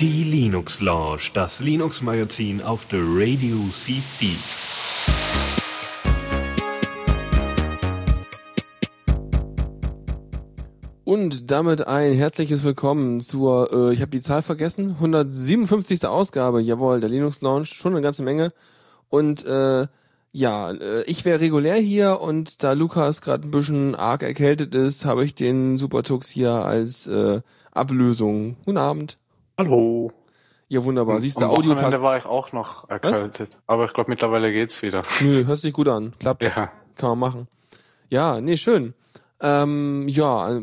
Die Linux Lounge, das Linux Magazin auf der Radio CC. Und damit ein herzliches Willkommen zur, äh, ich habe die Zahl vergessen, 157. Ausgabe, jawohl, der Linux Lounge, schon eine ganze Menge. Und äh, ja, äh, ich wäre regulär hier und da Lukas gerade ein bisschen arg erkältet ist, habe ich den Supertux hier als äh, Ablösung. Guten Abend. Hallo. Ja, wunderbar. Siehst du, Audio passt. war ich auch noch erkältet. Aber ich glaube, mittlerweile geht's wieder. Nö, hörst dich gut an. Klappt. Ja. Kann man machen. Ja, nee, schön. Ähm, ja,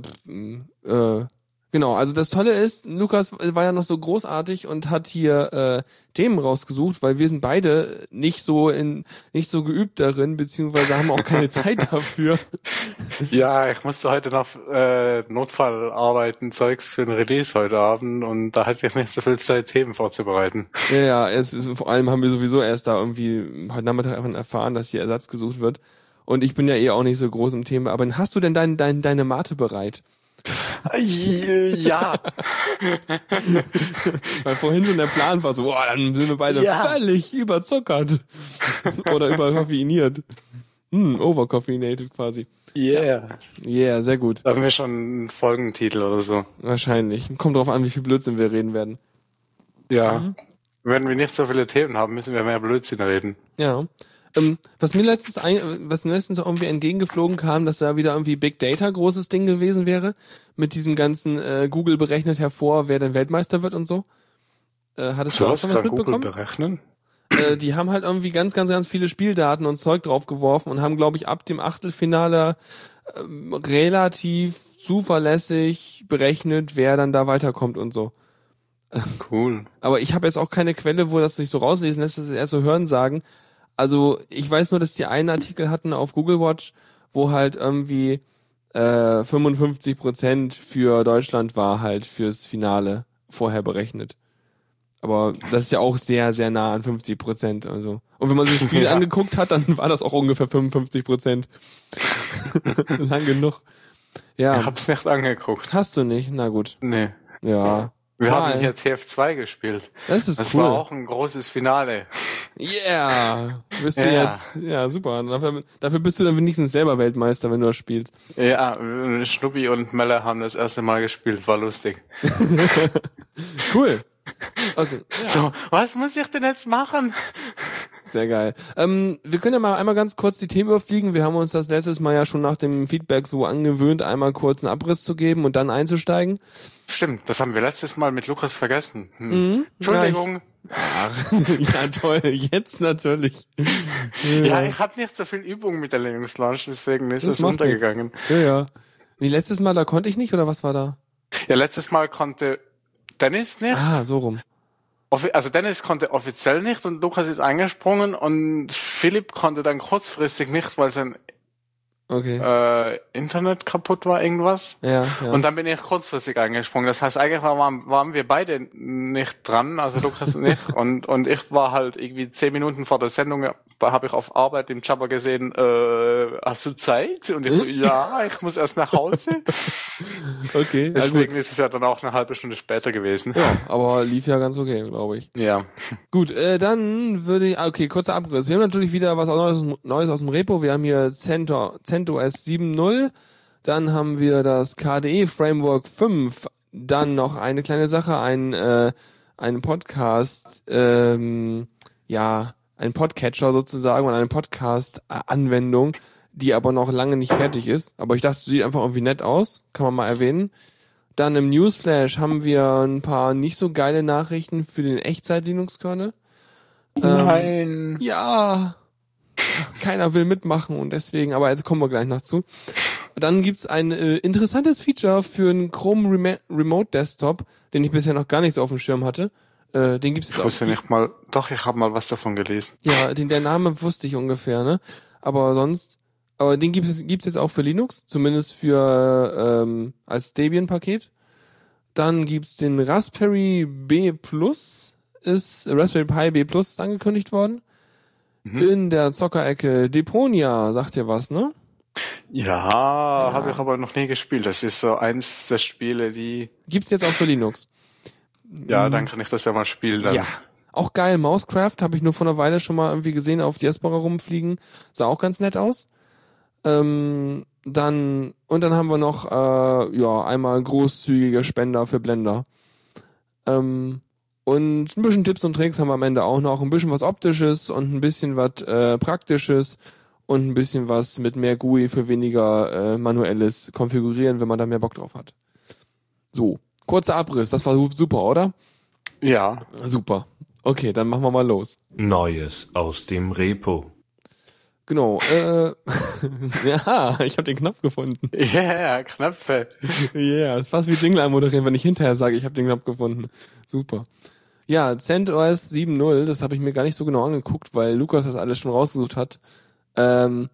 äh, genau. Also das Tolle ist, Lukas war ja noch so großartig und hat hier äh, Themen rausgesucht, weil wir sind beide nicht so in nicht so geübt darin, beziehungsweise haben auch keine Zeit dafür. Ja, ich musste heute noch äh, Notfallarbeiten, Zeugs für den Release heute Abend und da hatte ich nicht so viel Zeit, Themen vorzubereiten. Ja, ja, es ist, vor allem haben wir sowieso erst da irgendwie heute Nachmittag davon erfahren, dass hier Ersatz gesucht wird. Und ich bin ja eh auch nicht so groß im Thema. Aber hast du denn dein, dein, deine Mate bereit? Ja. Weil vorhin schon der Plan war so, boah, dann sind wir beide Ja. völlig überzuckert. Oder überkoffeiniert. Hm, overcoffeinated quasi. Yeah. Yeah, sehr gut. Da haben wir schon einen Folgentitel oder so. Wahrscheinlich. Kommt drauf an, wie viel Blödsinn wir reden werden. Ja. Wenn wir nicht so viele Themen haben, müssen wir mehr Blödsinn reden. Ja. Ähm, was mir letztens, ein, was mir letztens irgendwie entgegengeflogen kam, dass da wieder irgendwie Big Data großes Ding gewesen wäre. Mit diesem ganzen äh, Google berechnet hervor, wer denn Weltmeister wird und so. Äh, hattest du auch was schon was kann Google mitbekommen? berechnen? äh, die haben halt irgendwie ganz, ganz, ganz viele Spieldaten und Zeug draufgeworfen und haben, glaube ich, ab dem Achtelfinale ähm, relativ zuverlässig berechnet, wer dann da weiterkommt und so. Cool. Aber ich habe jetzt auch keine Quelle, wo das sich so rauslesen lässt, das ist erst so Hören sagen. Also ich weiß nur, dass die einen Artikel hatten auf Google Watch, wo halt irgendwie äh, 55 Prozent für Deutschland war halt fürs Finale vorher berechnet. Aber das ist ja auch sehr, sehr nah an 50 Prozent. Also. Und wenn man sich das Spiel Ja. angeguckt hat, dann war das auch ungefähr 55 Prozent. Lang genug. Ja. Ich hab's nicht angeguckt. Hast du nicht? Na gut. Nee. Ja. Wir Mal. haben hier TF2 gespielt. Das ist Das cool. war auch ein großes Finale. Yeah! Bist du Ja. jetzt, ja, super. Dafür, dafür bist du dann wenigstens selber Weltmeister, wenn du das spielst. Ja, Schnuppi und Melle haben das erste Mal gespielt, war lustig. Cool. Okay, So, was muss ich denn jetzt machen? sehr geil. Ähm, wir können ja mal einmal ganz kurz die Themen überfliegen. Wir haben uns das letztes Mal ja schon nach dem Feedback so angewöhnt, einmal kurz einen Abriss zu geben und dann einzusteigen. Stimmt, das haben wir letztes Mal mit Lukas vergessen. Hm. Mhm. Entschuldigung. Ach, ja toll, jetzt natürlich. Ja, ich habe nicht so viel Übung mit der Linux Launch, deswegen ist Das es untergegangen. Ja, ja. Wie letztes Mal, da konnte ich nicht, oder was war da? Ja, letztes Mal konnte Dennis nicht. Ah, so rum. Also Dennis konnte offiziell nicht und Lukas ist eingesprungen und Philipp konnte dann kurzfristig nicht, weil sein Okay. äh, Internet kaputt war, irgendwas. ja, ja. Und dann bin ich kurzfristig eingesprungen. Das heißt, eigentlich waren, waren wir beide nicht dran, also Lukas und ich. Und, und ich war halt irgendwie zehn Minuten vor der Sendung, da habe ich auf Arbeit im Jabber gesehen, äh, hast du Zeit? Und ich so, ja, ich muss erst nach Hause. okay. Deswegen gut. ist es ja dann auch eine halbe Stunde später gewesen. Ja, aber lief ja ganz okay, glaube ich. Ja. Gut, äh, dann würde ich, ah, okay, kurzer Abriss. Wir haben natürlich wieder was Neues, Neues aus dem Repo. Wir haben hier CentOS, CentOS 7.0, dann haben wir das KDE Framework 5, dann noch eine kleine Sache, ein, äh, ein Podcast, ähm, ja, ein Podcatcher sozusagen und eine Podcast-Anwendung, die aber noch lange nicht fertig ist. Aber ich dachte, sieht einfach irgendwie nett aus, kann man mal erwähnen. Dann im Newsflash haben wir ein paar nicht so geile Nachrichten für den Echtzeit-Linux-Kernel. Ähm, Nein. Ja, keiner will mitmachen und deswegen, aber jetzt kommen wir gleich noch zu. Dann gibt's ein äh, interessantes Feature für einen Chrome Remo Remote Desktop, den ich bisher noch gar nicht so auf dem Schirm hatte. Äh, den gibt's jetzt Ich auch. wusste nicht mal, doch, ich habe mal was davon gelesen. Ja, den der Name wusste ich ungefähr, ne? Aber sonst, aber den gibt es gibt's jetzt auch für Linux, zumindest für ähm, als Debian-Paket. Dann gibt's den Raspberry B Plus, ist Raspberry Pi B Plus ist angekündigt worden. Mhm. In der Zockerecke Deponia, sagt ihr was, ne? Ja, Ja. habe ich aber noch nie gespielt. Das ist so eins der Spiele, die, Gibt's jetzt auch für Linux. ja, Mhm. dann kann ich das ja mal spielen. Dann. Ja. Auch geil, Mousecraft habe ich nur vor einer Weile schon mal irgendwie gesehen, auf Diaspora rumfliegen. Sah auch ganz nett aus. Ähm, dann, und dann haben wir noch, äh, ja, einmal großzügige Spender für Blender. Ähm, und ein bisschen Tipps und Tricks haben wir am Ende auch noch. Ein bisschen was Optisches und ein bisschen was äh, Praktisches und ein bisschen was mit mehr GUI für weniger äh, manuelles Konfigurieren, wenn man da mehr Bock drauf hat. So, kurzer Abriss, das war su- super, oder? Ja. Super. Okay, dann machen wir mal los. Neues aus dem Repo. Genau. Äh, ja, ich habe den Knopf gefunden. Yeah, Knöpfe. Yeah, ist fast wie Jingle anmoderieren, wenn ich hinterher sage, ich habe den Knopf gefunden. Super. Ja, CentOS 7.0, das habe ich mir gar nicht so genau angeguckt, weil Lukas das alles schon rausgesucht hat. Ähm,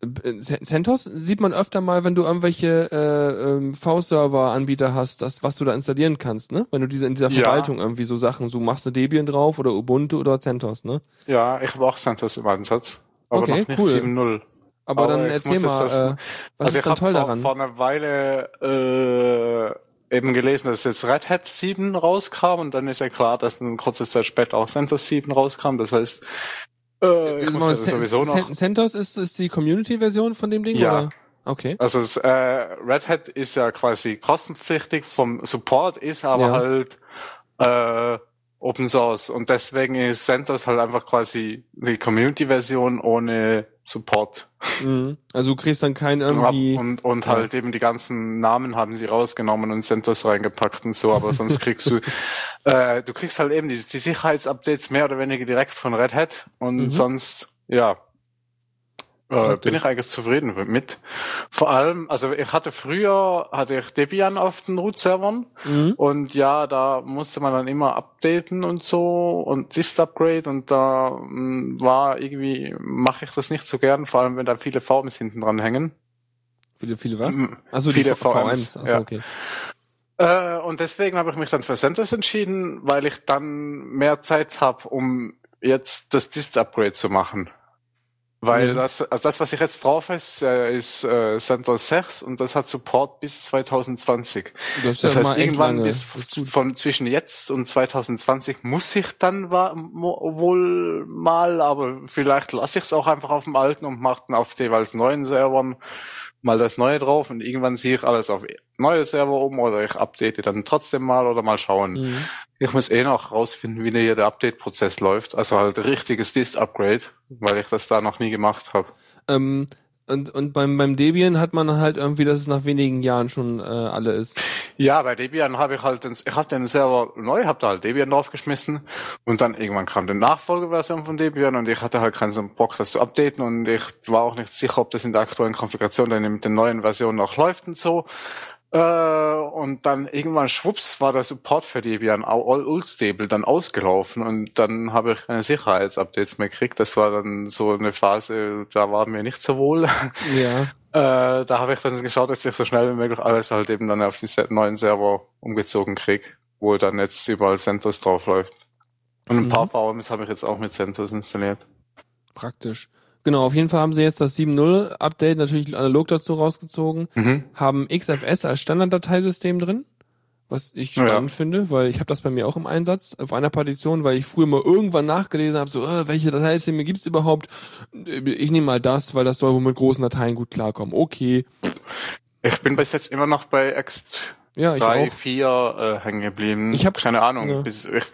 äh, CentOS sieht man öfter mal, wenn du irgendwelche äh, ähm, V-Server-Anbieter hast, das, was du da installieren kannst, ne? Wenn du diese in dieser Ja. Verwaltung irgendwie so Sachen, so machst du Debian drauf oder Ubuntu oder CentOS, ne? Ja, ich habe auch CentOS im Einsatz. Aber Okay, noch nicht cool. 7.0. Aber, Aber dann erzähl mal, das- äh, was also ist ich dann toll vor, daran? vor einer Weile äh, eben gelesen, dass jetzt Red Hat 7 rauskam und dann ist ja klar, dass eine kurze Zeit später auch CentOS 7 rauskam. Das heißt, äh, ich muss das sowieso noch. Cent- CentOS ist, ist die Community-Version von dem Ding, Ja. oder? Okay. Also es, äh, Red Hat ist ja quasi kostenpflichtig vom Support, ist aber Ja. halt äh, Open Source und deswegen ist CentOS halt einfach quasi die Community-Version ohne Support. Mhm. Also du kriegst dann kein irgendwie. und und Ja. halt eben die ganzen Namen haben sie rausgenommen und CentOS reingepackt und so, aber sonst kriegst du äh, du kriegst halt eben die, die Sicherheitsupdates mehr oder weniger direkt von Red Hat und Mhm. sonst ja äh, bin ich eigentlich zufrieden mit. Vor allem, also ich hatte früher, hatte ich Debian auf den Root-Servern Mhm. und ja, da musste man dann immer updaten und so und Dist-Upgrade und da mh, war irgendwie, mache ich das nicht so gern, vor allem wenn da viele VMs hinten dran hängen. Viele, viele was? Achso, Viele VMs, VMs. Achso, ja. okay. Äh, und deswegen habe ich mich dann für CentOS entschieden, weil ich dann mehr Zeit habe, um jetzt das Dist-Upgrade zu machen. Weil Ja. das, also das, was ich jetzt drauf ist, äh, ist äh, CentOS 6 und das hat Support bis 2020. Das Das ja heißt, irgendwann lange. bis von zwischen jetzt und 2020 muss ich dann wohl mal, aber vielleicht lasse ich es auch einfach auf dem alten und mache dann auf jeweils neuen Servern mal das neue drauf und irgendwann sehe ich alles auf neue Server um oder ich update dann trotzdem mal oder mal schauen. Mhm. Ich muss eh noch rausfinden, wie hier der Update-Prozess läuft. Also halt richtiges Dist-Upgrade, weil ich das da noch nie gemacht habe. Ähm, und, und beim, beim Debian hat man halt irgendwie, dass es nach wenigen Jahren schon äh, alle ist. Ja, bei Debian habe ich halt, den, ich habe den Server neu, habe da halt Debian draufgeschmissen und dann irgendwann kam die Nachfolgeversion von Debian und ich hatte halt keinen Bock, das zu updaten und ich war auch nicht sicher, ob das in der aktuellen Konfiguration dann mit den neuen Versionen noch läuft und so. Äh, und dann irgendwann schwupps war der Support für Debian all unstable dann ausgelaufen und dann habe ich keine Sicherheitsupdates mehr gekriegt. Das war dann so eine Phase, da war mir nicht so wohl. Ja. Äh, da habe ich dann geschaut, dass ich so schnell wie möglich alles halt eben dann auf die se- neuen Server umgezogen krieg, wo dann jetzt überall CentOS drauf läuft. Und ein Mhm. paar VMs habe ich jetzt auch mit CentOS installiert. Praktisch. Genau, auf jeden Fall haben sie jetzt das 7.0 Update natürlich analog dazu rausgezogen, Mhm. haben XFS als Standarddateisystem drin, was ich Ja. spannend finde, weil ich habe das bei mir auch im Einsatz auf einer Partition, weil ich früher mal irgendwann nachgelesen habe, so, äh, welche Dateisysteme gibt's überhaupt? Ich nehme mal das, weil das soll wohl mit großen Dateien gut klarkommen. Okay. Ich bin bis jetzt immer noch bei X Ja, ich 3, auch. 4 äh, hängen geblieben. Ich hab- keine Ahnung. ja. Bis, ich,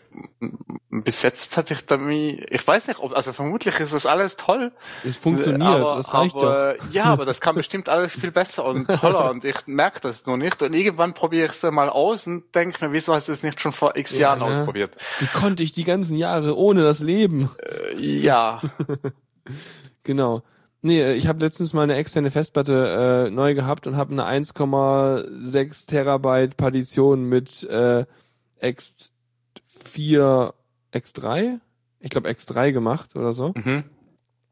bis jetzt hatte ich damit, ich weiß nicht, ob, also vermutlich ist das alles toll. Es funktioniert, aber, das reicht aber, Ja, aber das kann bestimmt alles viel besser und toller und ich merke das nur nicht. Und irgendwann probiere ich es dann mal aus und denke mir, wieso hast du es nicht schon vor x Ja, Jahren ne? ausprobiert? doch. Wie konnte ich die ganzen Jahre ohne das Leben? Äh, ja. Genau. Nee, äh, ich habe letztens mal eine externe Festplatte äh, neu gehabt und habe eine 1,6 Terabyte Partition mit äh, X4, X3? Ich glaube X3 gemacht oder so. Mhm.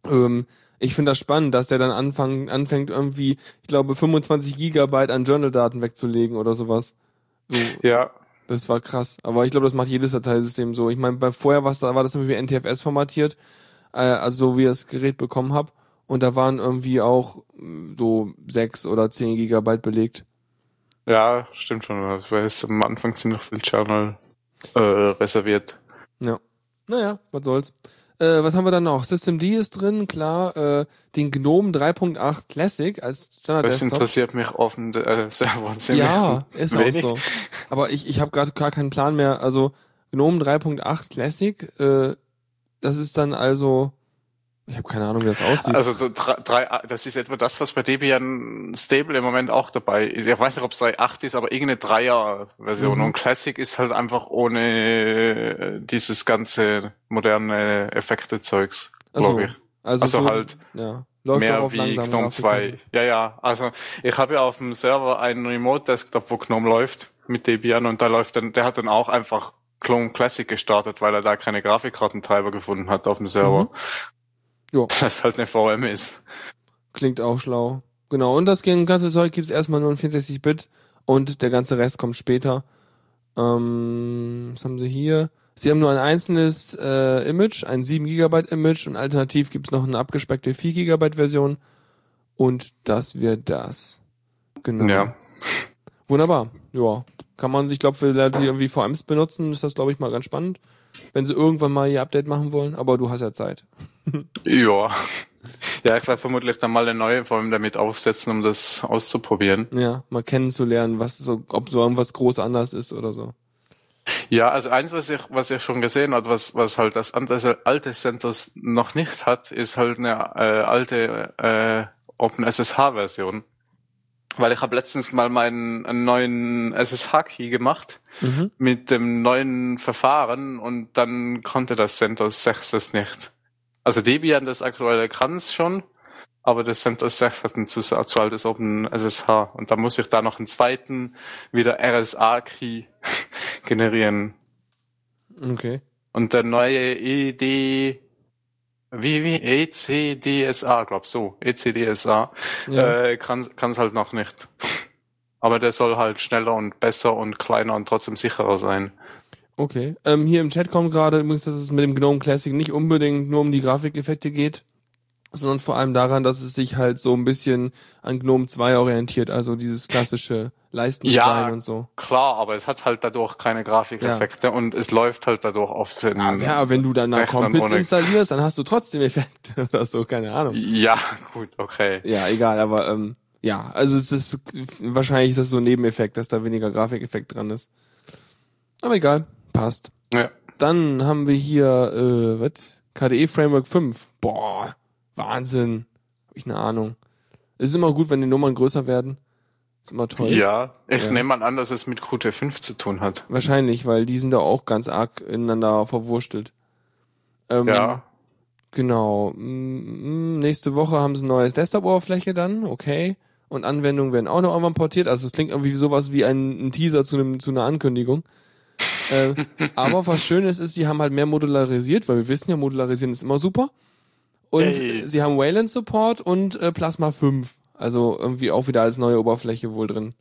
Ähm, ich finde das spannend, dass der dann anfang, anfängt irgendwie, ich glaube, 25 Gigabyte an Journal-Daten wegzulegen oder sowas. So, Ja. das war krass. Aber ich glaube, das macht jedes Dateisystem so. Ich meine, bei vorher war das irgendwie NTFS formatiert, äh, also so wie ich das Gerät bekommen habe. Und da waren irgendwie auch mm, so sechs oder zehn Gigabyte belegt. Ja, stimmt schon. Das war jetzt am Anfang ziemlich viel Channel äh, reserviert. Ja. Naja, was soll's. Äh, was haben wir dann noch? System D ist drin, klar. Äh, den GNOME 3.8 Classic als Standard Das Desktop. interessiert mich dem äh, Server ziemlich Ja, ist wenig. auch so. Aber ich, ich habe gerade gar keinen Plan mehr. Also GNOME 3.8 Classic, äh, das ist dann also, ich habe keine Ahnung, wie das aussieht. Also so drei, das ist etwa das, was bei Debian Stable im Moment auch dabei ist. Ich weiß nicht, ob es 3.8 ist, aber irgendeine Dreier-Version. Mhm. Und Classic ist halt einfach ohne äh, dieses ganze moderne Effekte-Zeugs, Ach so. glaube ich. also also so, halt ja, läuft Mehr wie GNOME 2. Ja, ja. Also ich habe ja auf dem Server einen Remote-Desktop, wo GNOME läuft mit Debian und da läuft dann, der hat dann auch einfach Clone Classic gestartet, weil er da keine Grafikkartentreiber gefunden hat auf dem Server. Mhm. Jo. Das halt eine VM ist. Klingt auch schlau. Genau, und das ganze Zeug gibt's erstmal nur in 64-Bit und der ganze Rest kommt später. Ähm, was haben sie hier? Sie haben nur ein einzelnes äh, Image, ein 7 GB Image und alternativ gibt's noch eine abgespeckte 4 GB Version und das wird das. Genau. Ja. Wunderbar. Ja. Kann man sich, glaube für Leute, die irgendwie VMs benutzen, ist das, glaube ich, mal ganz spannend. Wenn sie irgendwann mal ihr Update machen wollen, aber du hast ja Zeit. Ja. Ja, ich werde vermutlich dann mal eine neue VM damit aufsetzen, um das auszuprobieren. Ja, mal kennenzulernen, was so, ob so irgendwas groß anders ist oder so. Ja, also eins, was ich, was ich schon gesehen habe, was, was halt das andere alte CentOS noch nicht hat, ist halt eine äh, alte äh, OpenSSH-Version. Weil ich habe letztens mal meinen einen neuen SSH-Key gemacht Mhm. mit dem neuen Verfahren und dann konnte das CentOS 6 das nicht. Also Debian, das aktuelle kann es schon, aber das CentOS 6 hat ein zu, zu altes OpenSSH und da muss ich da noch einen zweiten wieder RSA-Key generieren. Okay. Und der neue ED, wie, wie, ECDSA, glaub so, ECDSA, Ja. äh, kann es halt noch nicht. Aber der soll halt schneller und besser und kleiner und trotzdem sicherer sein. Okay. Ähm, hier im Chat kommt gerade übrigens, dass es mit dem GNOME Classic nicht unbedingt nur um die Grafikeffekte geht, sondern vor allem daran, dass es sich halt so ein bisschen an GNOME 2 orientiert, also dieses klassische Leistendesign Ja. und so. Klar, aber es hat halt dadurch keine Grafikeffekte und es läuft halt dadurch auf den Ja, aber wenn du dann da Rechnern Compits installierst, dann hast du trotzdem Effekte oder so, keine Ahnung. Ja, gut, okay. Ja, egal, aber ähm, ja, also es ist wahrscheinlich ist das so ein Nebeneffekt, dass da weniger Grafikeffekt dran ist. Aber egal, passt. Ja. Dann haben wir hier, äh, was? KDE Framework 5. Boah, Wahnsinn. Hab ich eine Ahnung. Es ist immer gut, wenn die Nummern größer werden. Ist immer toll. Ja, ich Ja. nehme mal an, dass es mit Qt5 zu tun hat. Wahrscheinlich, weil die sind da auch ganz arg ineinander verwurstelt. Ähm, Ja. Genau. Mm, mm, Nächste Woche haben sie ein neues Desktop-Oberfläche dann, okay. Und Anwendungen werden auch noch irgendwann portiert. Also es klingt irgendwie sowas wie ein, ein Teaser zu, einem, zu einer Ankündigung. äh, aber was Schönes ist, sie haben halt mehr modularisiert, weil wir wissen ja, modularisieren ist immer super. Und Yay. sie haben Wayland Support und äh, Plasma 5. Also irgendwie auch wieder als neue Oberfläche wohl drin.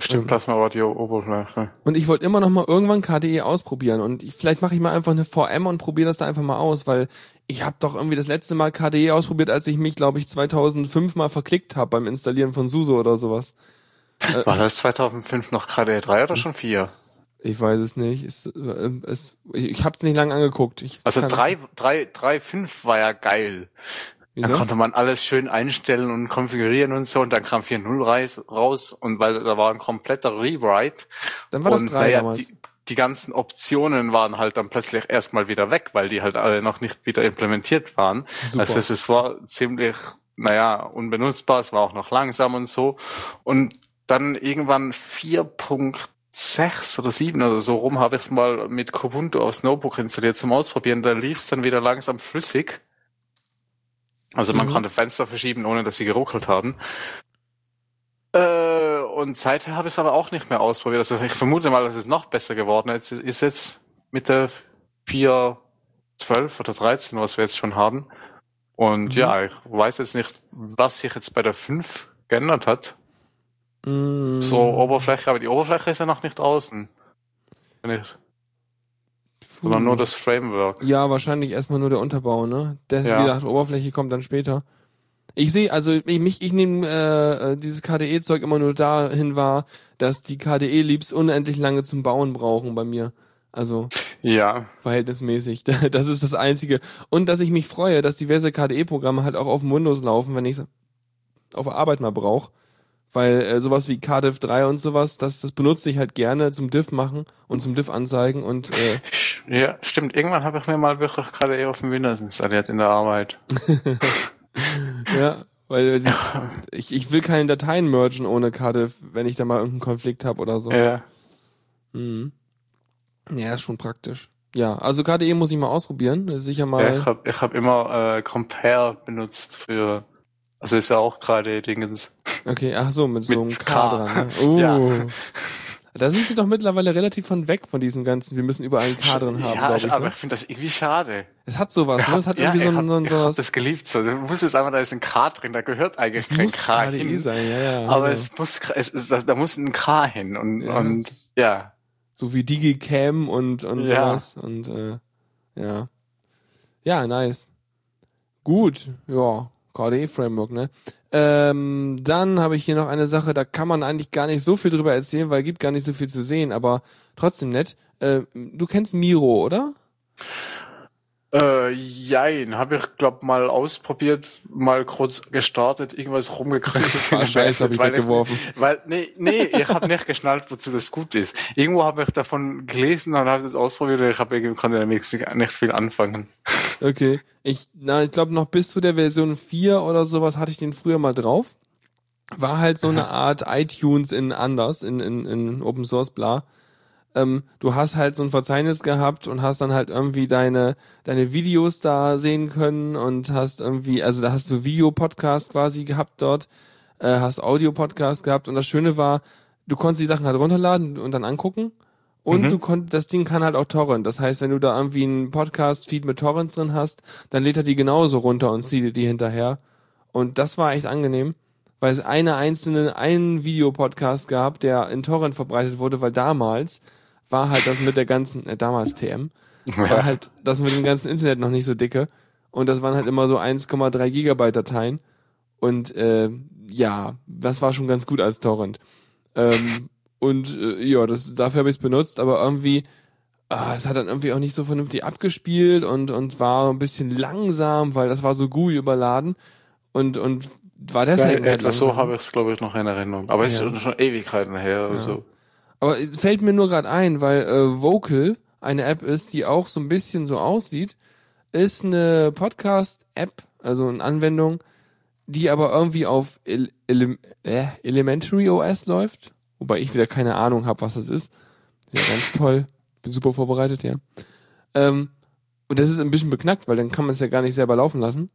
Stimmt, Plasma war die Oberfläche. Und ich wollte immer noch mal irgendwann KDE ausprobieren und ich, vielleicht mache ich mal einfach eine VM und probiere das da einfach mal aus, weil ich habe doch irgendwie das letzte Mal KDE ausprobiert, als ich mich, glaube ich, 2005 mal verklickt habe beim Installieren von SUSE oder sowas. War das 2005 noch gerade 3 oder schon 4? Ich weiß es nicht. Es, äh, es, ich habe es nicht lange angeguckt. Ich Also 3, 3, 3, 5 war ja geil. Da Wieso? konnte man alles schön einstellen und konfigurieren und so und dann kam 4.0 reis- raus und weil da war ein kompletter Rewrite. Dann war das und 3 naja, damals. die, die ganzen Optionen waren halt dann plötzlich erstmal wieder weg, weil die halt alle noch nicht wieder implementiert waren. Super. Also es, es war ziemlich, naja, unbenutzbar, es war auch noch langsam und so. Und dann irgendwann 4.6 oder 7 oder so rum habe ich es mal mit Kubuntu aufs Notebook installiert zum Ausprobieren. Da lief es dann wieder langsam flüssig. Also man Mhm. konnte Fenster verschieben, ohne dass sie geruckelt haben. Äh, und seither habe ich es aber auch nicht mehr ausprobiert. Also ich vermute mal, dass es noch besser geworden ist. Es ist jetzt mit der 4, 12 oder 13, was wir jetzt schon haben. Und Mhm. ja, ich weiß jetzt nicht, was sich jetzt bei der 5 geändert hat. Mm, So Oberfläche, aber die Oberfläche ist ja noch nicht außen. Wenn ich, Oder nur das Framework. Ja, wahrscheinlich erstmal nur der Unterbau, ne? Der, Ja. wie gesagt, Oberfläche kommt dann später. Ich sehe, also ich, mich, ich nehme äh, äh, dieses KDE-Zeug immer nur dahin wahr, dass die KDE-Leaps unendlich lange zum Bauen brauchen bei mir. Also Ja. verhältnismäßig. Das ist das Einzige. Und dass ich mich freue, dass diverse KDE-Programme halt auch auf dem Windows laufen, wenn ich es auf Arbeit mal brauche. Weil äh, sowas wie Cardiff 3 und sowas, das, das benutze ich halt gerne zum Diff machen und zum Diff anzeigen und äh, Ja, stimmt. Irgendwann habe ich mir mal wirklich gerade eher auf dem Windows installiert in der Arbeit. Ja, weil das, ich, ich will keine Dateien mergen ohne Cardiff, wenn ich da mal irgendeinen Konflikt habe oder so. Ja. Mhm. Ja, ist schon praktisch. Ja, also KDE muss ich mal ausprobieren. Sicher ja mal. ich habe ich hab immer äh, Compare benutzt für, also ist ja auch gerade Dingens. Okay, ach so, mit, so einem Mit K, K. dran. Ne? Uh. Ja. Da sind sie doch mittlerweile relativ von weg von diesen ganzen, wir müssen überall ein K drin haben, ja, ich. aber Ne? ich finde das irgendwie schade. Es hat sowas, ne? Es hat ja, irgendwie so ein, so ein hab, ich sowas. das geliebt. So. Du wusstest einfach, da ist ein K drin, da gehört eigentlich Es kein K KDE hin. sein, ja, ja. aber genau. es muss, es, da, da muss ein K hin und, Ja. und ja. So wie Digicam und, und Ja. sowas. Und äh, ja. Ja, nice. Gut, ja, KDE-Framework, ne? Ähm, dann habe ich hier noch eine Sache, da kann man eigentlich gar nicht so viel drüber erzählen, weil gibt gar nicht so viel zu sehen, aber trotzdem nett. Äh, du kennst Miro, oder? Äh, jein, habe ich glaub mal ausprobiert, mal kurz gestartet, irgendwas rumgekriegt. Scheiße, hab ich weggeworfen. Weil, nee, nee, ich habe nicht geschnallt, wozu das gut ist. Irgendwo habe ich davon gelesen und habe es ausprobiert ich habe irgendwie konnte damit nicht viel anfangen. Okay. Ich, na, ich glaube noch bis zu der Version 4 oder sowas hatte ich den früher mal drauf. War halt so eine Art iTunes in anders, in, in, in Open Source, bla. Ähm, du hast halt so ein Verzeichnis gehabt und hast dann halt irgendwie deine, deine Videos da sehen können und hast irgendwie, also da hast du Videopodcast quasi gehabt dort, äh, hast Audio-Podcast gehabt und das Schöne war, du konntest die Sachen halt runterladen und dann angucken und Mhm. du konnt, das Ding kann halt auch Torrent. Das heißt, wenn du da irgendwie einen Podcast-Feed mit Torrents drin hast, dann lädt er die genauso runter und zieht die hinterher. Und das war echt angenehm, weil es eine einzelne, einen Videopodcast gab, der in Torrent verbreitet wurde, weil damals war halt das mit der ganzen, äh, damals TM, war halt das mit dem ganzen Internet noch nicht so dicke. Und das waren halt immer so 1,3 Gigabyte Dateien. Und äh, ja, das war schon ganz gut als Torrent. Ähm, und äh, ja, das, dafür habe ich es benutzt, aber irgendwie, ah, es hat dann irgendwie auch nicht so vernünftig abgespielt und, und war ein bisschen langsam, weil das war so GUI überladen und, und war deshalb Ja, halt etwa so habe ich es, glaube ich, noch in Erinnerung. Aber es Ja. ist schon, Ewigkeiten her. Ja. Also. Aber es fällt mir nur gerade ein, weil äh, Vocal eine App ist, die auch so ein bisschen so aussieht, ist eine Podcast-App, also eine Anwendung, die aber irgendwie auf El Ele äh, Elementary OS läuft, wobei ich wieder keine Ahnung habe, was das ist. Ja, ganz toll. Bin super vorbereitet, ja. Ähm, und das ist ein bisschen beknackt, weil dann kann man es ja gar nicht selber laufen lassen.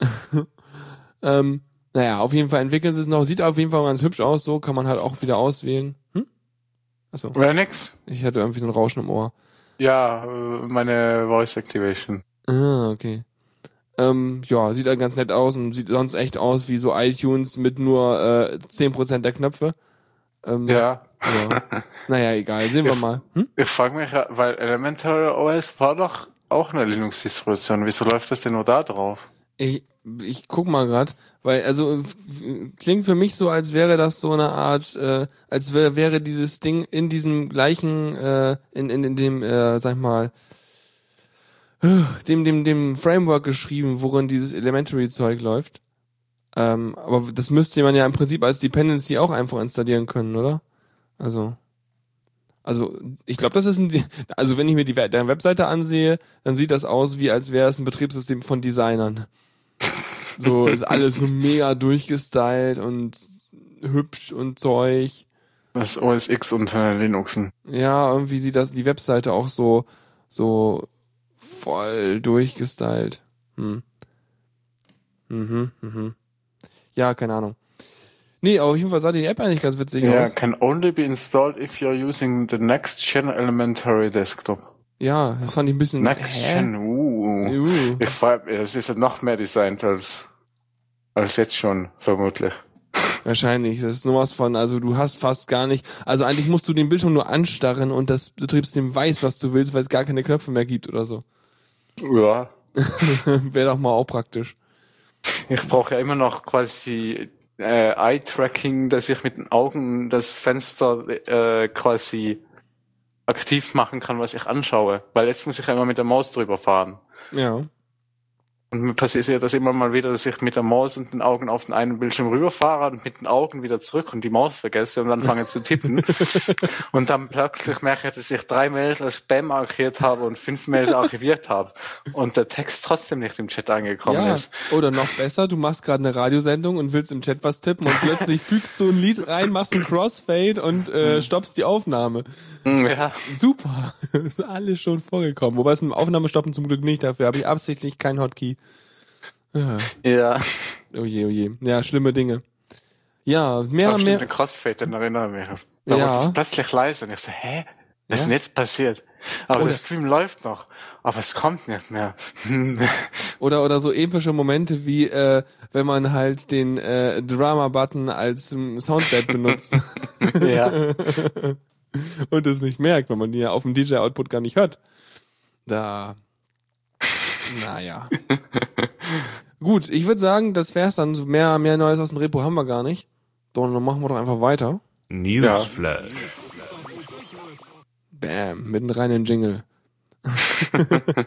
ähm, naja, auf jeden Fall entwickeln sie es noch. Sieht auf jeden Fall ganz hübsch aus, so kann man halt auch wieder auswählen. Hm? Achso, Wäre nix. ich hatte irgendwie so ein Rauschen im Ohr. Ja, äh, meine Voice Activation. Ah, okay. Ähm, ja, sieht halt ganz nett aus und sieht sonst echt aus wie so iTunes mit nur äh, 10% der Knöpfe. Ähm, Ja. ja. Naja, egal, sehen wir mal. Hm? Ich frage mich, weil Elementary OS war doch auch eine Linux-Distribution. Wieso läuft das denn nur da drauf? Ich, ich guck mal grad, weil also klingt für mich so, als wäre das so eine Art, äh, als wär, wäre dieses Ding in diesem gleichen, äh, in, in, in dem, äh, sag ich mal, äh, dem, dem, dem Framework geschrieben, worin dieses Elementary-Zeug läuft. Ähm, aber das müsste man ja im Prinzip als Dependency auch einfach installieren können, oder? Also. Also, ich glaube, das ist ein, also wenn ich mir die deren Webseite ansehe, dann sieht das aus, wie als wäre es ein Betriebssystem von Designern. So ist alles so mega durchgestylt und hübsch und Zeug. Das OS X unter Linuxen. Ja, irgendwie sieht das die Webseite auch so so voll durchgestylt. Hm. Mhm, mhm. Ja, keine Ahnung. Nee, auf jeden Fall sah die App eigentlich ganz witzig Ja, aus. can only be installed if you're using the next gen elementary desktop. Ja, das fand ich ein bisschen. Next hä? gen, uh. Uh. Ich frag, es ist ja noch mehr designt als, als jetzt schon, vermutlich. Wahrscheinlich. Das ist nur was von, also du hast fast gar nicht, also eigentlich musst du den Bildschirm nur anstarren und das Betriebssystem weiß, was du willst, weil es gar keine Knöpfe mehr gibt oder so. Ja. Wäre doch mal auch praktisch. Ich brauche ja immer noch quasi äh, Eye-Tracking, dass ich mit den Augen das Fenster äh, quasi aktiv machen kann, was ich anschaue. Weil jetzt muss ich ja immer mit der Maus drüber fahren. Ja. Und mir passiert ja das immer mal wieder, dass ich mit der Maus und den Augen auf den einen Bildschirm rüberfahre und mit den Augen wieder zurück und die Maus vergesse und dann fange zu tippen. und dann plötzlich merke ich, dass ich drei Mails als Spam archiviert habe und fünf Mails archiviert habe und der Text trotzdem nicht im Chat angekommen Ja. ist. Oder noch besser, du machst gerade eine Radiosendung und willst im Chat was tippen und plötzlich fügst du ein Lied rein, machst ein Crossfade und äh, stoppst die Aufnahme. Hm, Ja, Super. ist alles schon vorgekommen. Wobei es mit dem Aufnahmestoppen zum Glück nicht. Dafür habe ich absichtlich kein Hotkey. Ja. ja. Oh je, oh je. Ja, schlimme Dinge. Ja, mehr, stimmt, mehr. den Crossfade, den erinnere ich mich. Da Ja. wurde es plötzlich leise und ich so, hä? Was ist Ja. denn jetzt passiert? Aber Oder- der Stream läuft noch. Aber es kommt nicht mehr. Oder, oder so epische Momente wie, äh, wenn man halt den äh, Drama-Button als ähm, Soundbed benutzt ja. und es nicht merkt, weil man die ja auf dem DJ-Output gar nicht hört. Da. Naja. Gut, ich würde sagen, das wär's dann. So Mehr, mehr Neues aus dem Repo haben wir gar nicht. Doch, dann machen wir doch einfach weiter. Newsflash. Bam, mitten rein in Jingle.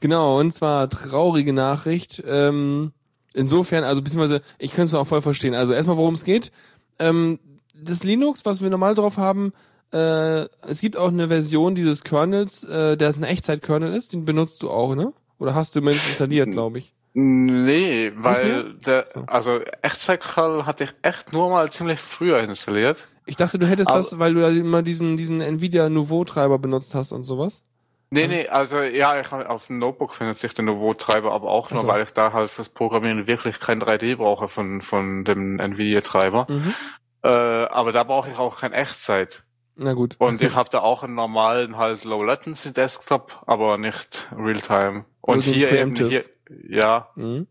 genau, und zwar traurige Nachricht. Ähm, insofern, also beziehungsweise, ich könnte es auch voll verstehen. Also erstmal, worum es geht. Ähm, das Linux, was wir normal drauf haben, äh, es gibt auch eine Version dieses Kernels, äh, der ein Echtzeit-Kernel ist, den benutzt du auch, ne? Oder hast du mindestens installiert, glaube ich. Nee, weil der, So. also Echtzeitcall hatte ich echt nur mal ziemlich früher installiert. Ich dachte, du hättest Aber- das, weil du da immer diesen, diesen Nvidia Nouveau-Treiber benutzt hast und sowas. Nee, nee, also ja, ich hab, auf dem Notebook findet sich der Nouveau-Treiber, aber auch nur, so. weil ich da halt fürs Programmieren wirklich kein 3D brauche von, von dem Nvidia-Treiber. Mhm. Äh, aber da brauche ich auch kein Echtzeit. Na gut. Und ich habe da auch einen normalen halt Low Latency Desktop, aber nicht Realtime. Und Also hier eben hier, ja. Mhm.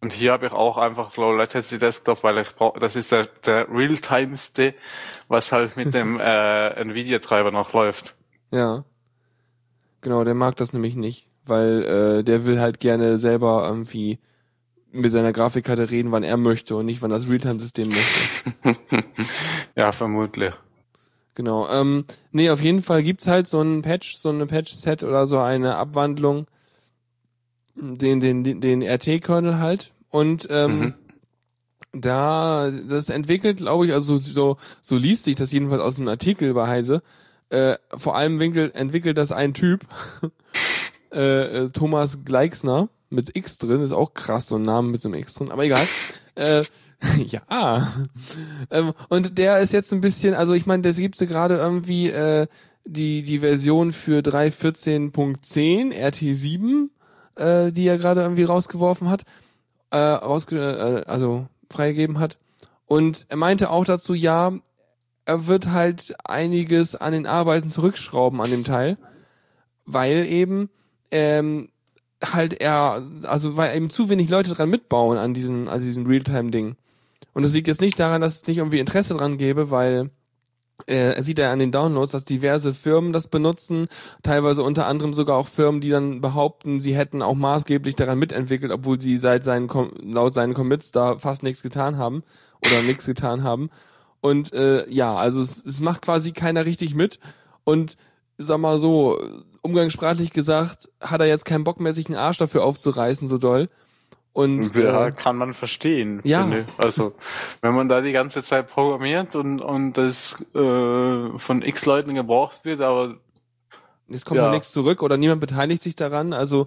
Und hier habe ich auch einfach Low Latency Desktop, weil ich brauche, das ist der, der Realtimeste, was halt mit dem äh, Nvidia Treiber noch läuft. Ja. Genau, der mag das nämlich nicht, weil äh, der will halt gerne selber irgendwie mit seiner Grafikkarte reden, wann er möchte und nicht, wann das Realtime-System möchte. ja, vermutlich. Genau. Ähm, nee, auf jeden Fall gibt's halt so einen Patch, so eine Patch-Set oder so eine Abwandlung, den, den, den, den RT-Kernel halt. Und ähm, Mhm. da das entwickelt, glaube ich, also so, so liest sich das jedenfalls aus dem Artikel bei Heise. Äh, vor allem winkel, entwickelt das ein Typ, äh, äh, Thomas Gleixner mit X drin, ist auch krass, so ein Name mit so einem X drin, aber egal. äh, ja. Ähm, und der ist jetzt ein bisschen, also ich meine, das gibt's ja gerade irgendwie äh, die die Version für 3.14.10 RT7, äh, die er gerade irgendwie rausgeworfen hat, äh, rausge äh, also freigegeben hat. Und er meinte auch dazu, ja, er wird halt einiges an den Arbeiten zurückschrauben an dem Teil, weil eben ähm, halt er, also weil eben zu wenig Leute dran mitbauen an diesem, an diesem Realtime-Ding. Und das liegt jetzt nicht daran, dass es nicht irgendwie Interesse dran gäbe, weil äh, er sieht ja an den Downloads, dass diverse Firmen das benutzen, teilweise unter anderem sogar auch Firmen, die dann behaupten, sie hätten auch maßgeblich daran mitentwickelt, obwohl sie seit seinen laut seinen Commits da fast nichts getan haben oder nichts getan haben. Und äh, ja, also es, es macht quasi keiner richtig mit. Und sag mal so, umgangssprachlich gesagt, hat er jetzt keinen Bock mehr, sich einen Arsch dafür aufzureißen, so doll. Und Ja, äh, kann man verstehen. Ja. Also, wenn man da die ganze Zeit programmiert und, und das äh, von x Leuten gebraucht wird, aber es kommt Ja. nichts zurück oder niemand beteiligt sich daran. Also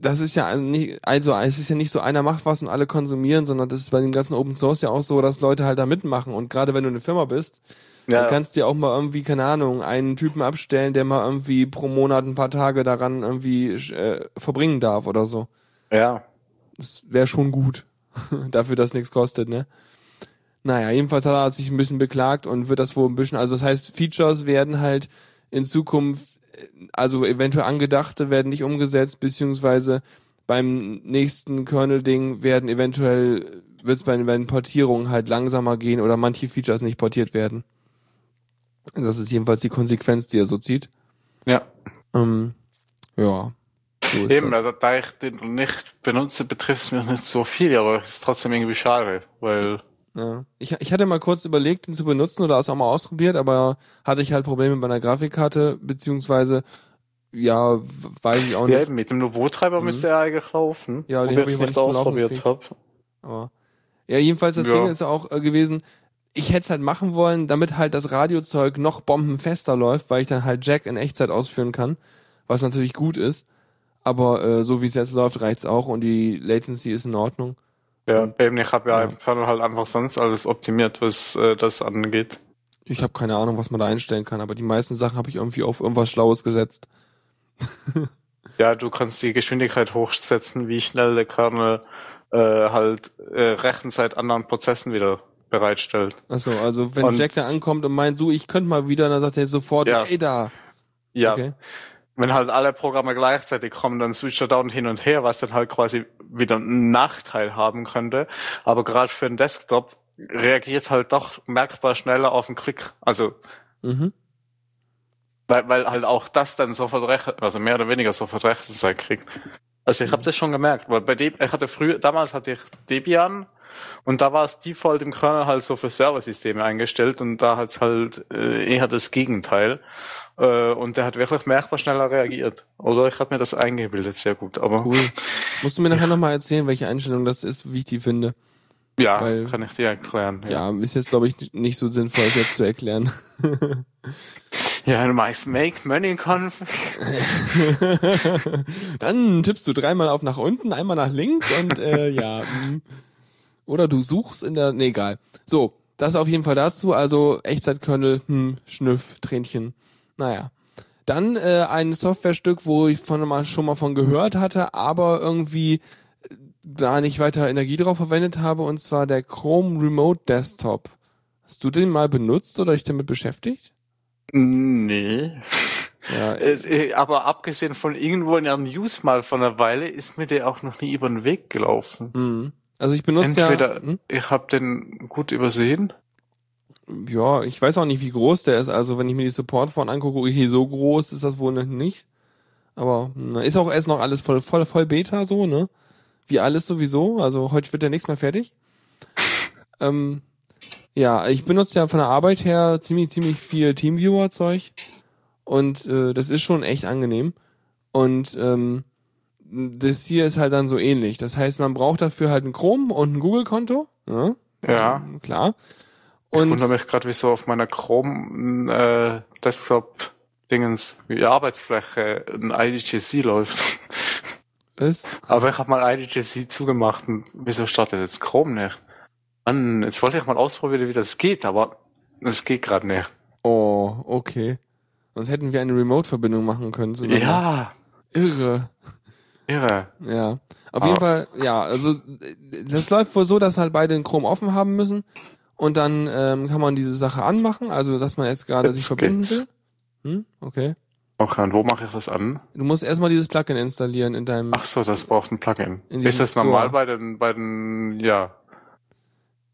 das ist ja nicht, also es ist ja nicht so, einer macht was und alle konsumieren, sondern das ist bei dem ganzen Open Source ja auch so, dass Leute halt da mitmachen. Und gerade wenn du eine Firma bist, ja, dann kannst du ja auch mal irgendwie, keine Ahnung, einen Typen abstellen, der mal irgendwie pro Monat ein paar Tage daran irgendwie äh, verbringen darf oder so. ja. Das wäre schon gut. Dafür, dass nichts kostet, ne? Naja, jedenfalls hat er sich ein bisschen beklagt und wird das wohl ein bisschen, also das heißt, Features werden halt in Zukunft, also eventuell angedachte werden nicht umgesetzt, beziehungsweise beim nächsten Kernel-Ding werden eventuell, wird es bei, bei den Portierungen halt langsamer gehen oder manche Features nicht portiert werden. Das ist jedenfalls die Konsequenz, die er so zieht. Ja. Ähm, ja. So Eben, das. also da ich den nicht benutze, betrifft es mich nicht so viel, aber es ist trotzdem irgendwie schade, weil Ja. Ich, ich hatte mal kurz überlegt, den zu benutzen oder es auch mal ausprobiert, aber hatte ich halt Probleme mit meiner Grafikkarte, beziehungsweise, ja, weiß ich auch ja, nicht. eben mit dem Nouveau-Treiber Mhm. müsste er eigentlich laufen. Ja, den Wobei hab ich nicht ausprobiert habe. Aber ja, jedenfalls das Ja. Ding ist auch äh, gewesen, ich hätte es halt machen wollen, damit halt das Radiozeug noch bombenfester läuft, weil ich dann halt Jack in Echtzeit ausführen kann, was natürlich gut ist. Aber äh, so wie es jetzt läuft, reicht's auch und die Latency ist in Ordnung. Ja, eben, ich habe ja, Ja. im Kernel halt einfach sonst alles optimiert, was äh, das angeht. Ich habe keine Ahnung, was man da einstellen kann, aber die meisten Sachen habe ich irgendwie auf irgendwas Schlaues gesetzt. Ja, du kannst die Geschwindigkeit hochsetzen, wie schnell der Kernel äh, halt äh, Rechenzeit anderen Prozessen wieder bereitstellt. Achso, also wenn Und- Jack da ankommt und meint, du, ich könnte mal wieder, dann sagt er sofort, Ja. ey da. Ja, Okay. Wenn halt alle Programme gleichzeitig kommen, dann switcht er dauernd hin und her, was dann halt quasi wieder einen Nachteil haben könnte. Aber gerade für den Desktop reagiert halt doch merkbar schneller auf den Klick. Also Mhm. weil, weil halt auch das dann sofort recht, also mehr oder weniger sofort Rechenzeit kriegt. Also ich habe das schon gemerkt, weil bei dem, ich hatte früher, damals hatte ich Debian und da war es default im Kernel halt so für Serversysteme eingestellt und da hat's halt äh, eher das Gegenteil. Äh, und der hat wirklich merkbar schneller reagiert. Oder ich habe mir das eingebildet, sehr gut. Aber Cool. Musst du mir nachher nochmal erzählen, welche Einstellung das ist, wie ich die finde. ja, Weil- kann ich dir erklären. Ja, ist jetzt, glaube ich, nicht so sinnvoll, es jetzt zu erklären. ja du meinst Make Money Conf. Dann tippst du dreimal auf nach unten, einmal nach links und äh, ja. Oder du suchst in der. Nee, egal. So, das auf jeden Fall dazu. Also Echtzeitkernel, hm, Schnüff, Tränchen. Naja. Dann äh, ein Softwarestück, wo ich von mal schon mal von gehört hatte, aber irgendwie äh, da nicht weiter Energie drauf verwendet habe, und zwar der Chrome Remote Desktop. Hast du den mal benutzt oder dich damit beschäftigt? Nee. Ja, Es, äh, aber abgesehen von irgendwo in der News mal von einer Weile ist mir der auch noch nie über den Weg gelaufen. mhm. Also ich benutze Entweder ja. Hm? ich habe den gut übersehen. Ja, ich weiß auch nicht, wie groß der ist. Also wenn ich mir die Support-Form angucke, okay, so groß ist das wohl noch nicht. Aber na, ist auch erst noch alles voll, voll, voll Beta so, ne? Wie alles sowieso. Also heute wird ja nichts mehr fertig. ähm, ja, ich benutze ja von der Arbeit her ziemlich, ziemlich viel Teamviewer-Zeug. Und äh, das ist schon echt angenehm. Und ähm, das hier ist halt dann so ähnlich. Das heißt, man braucht dafür halt ein Chrome und ein Google-Konto. Ja, Ja. klar. Ich Und wundere mich gerade, wieso auf meiner Chrome äh, Arbeitsfläche ein IDGC läuft. ist Aber ich habe mal IDGC zugemacht und wieso startet jetzt Chrome nicht? Mann, jetzt wollte ich mal ausprobieren, wie das geht, aber es geht gerade nicht. Oh, okay. Sonst hätten wir eine Remote-Verbindung machen können. zueinander. Ja, Irre. Irre. Ja. Auf Ah. jeden Fall, ja, also das läuft wohl so, dass halt beide den Chrome offen haben müssen und dann ähm, kann man diese Sache anmachen, also dass man jetzt gerade sich verbinden geht's. will. Hm? Okay. Okay, und wo mache ich das an? Du musst erstmal dieses Plugin installieren in deinem Ach so, das braucht ein Plugin. In Ist das normal Store. bei den, bei den, ja.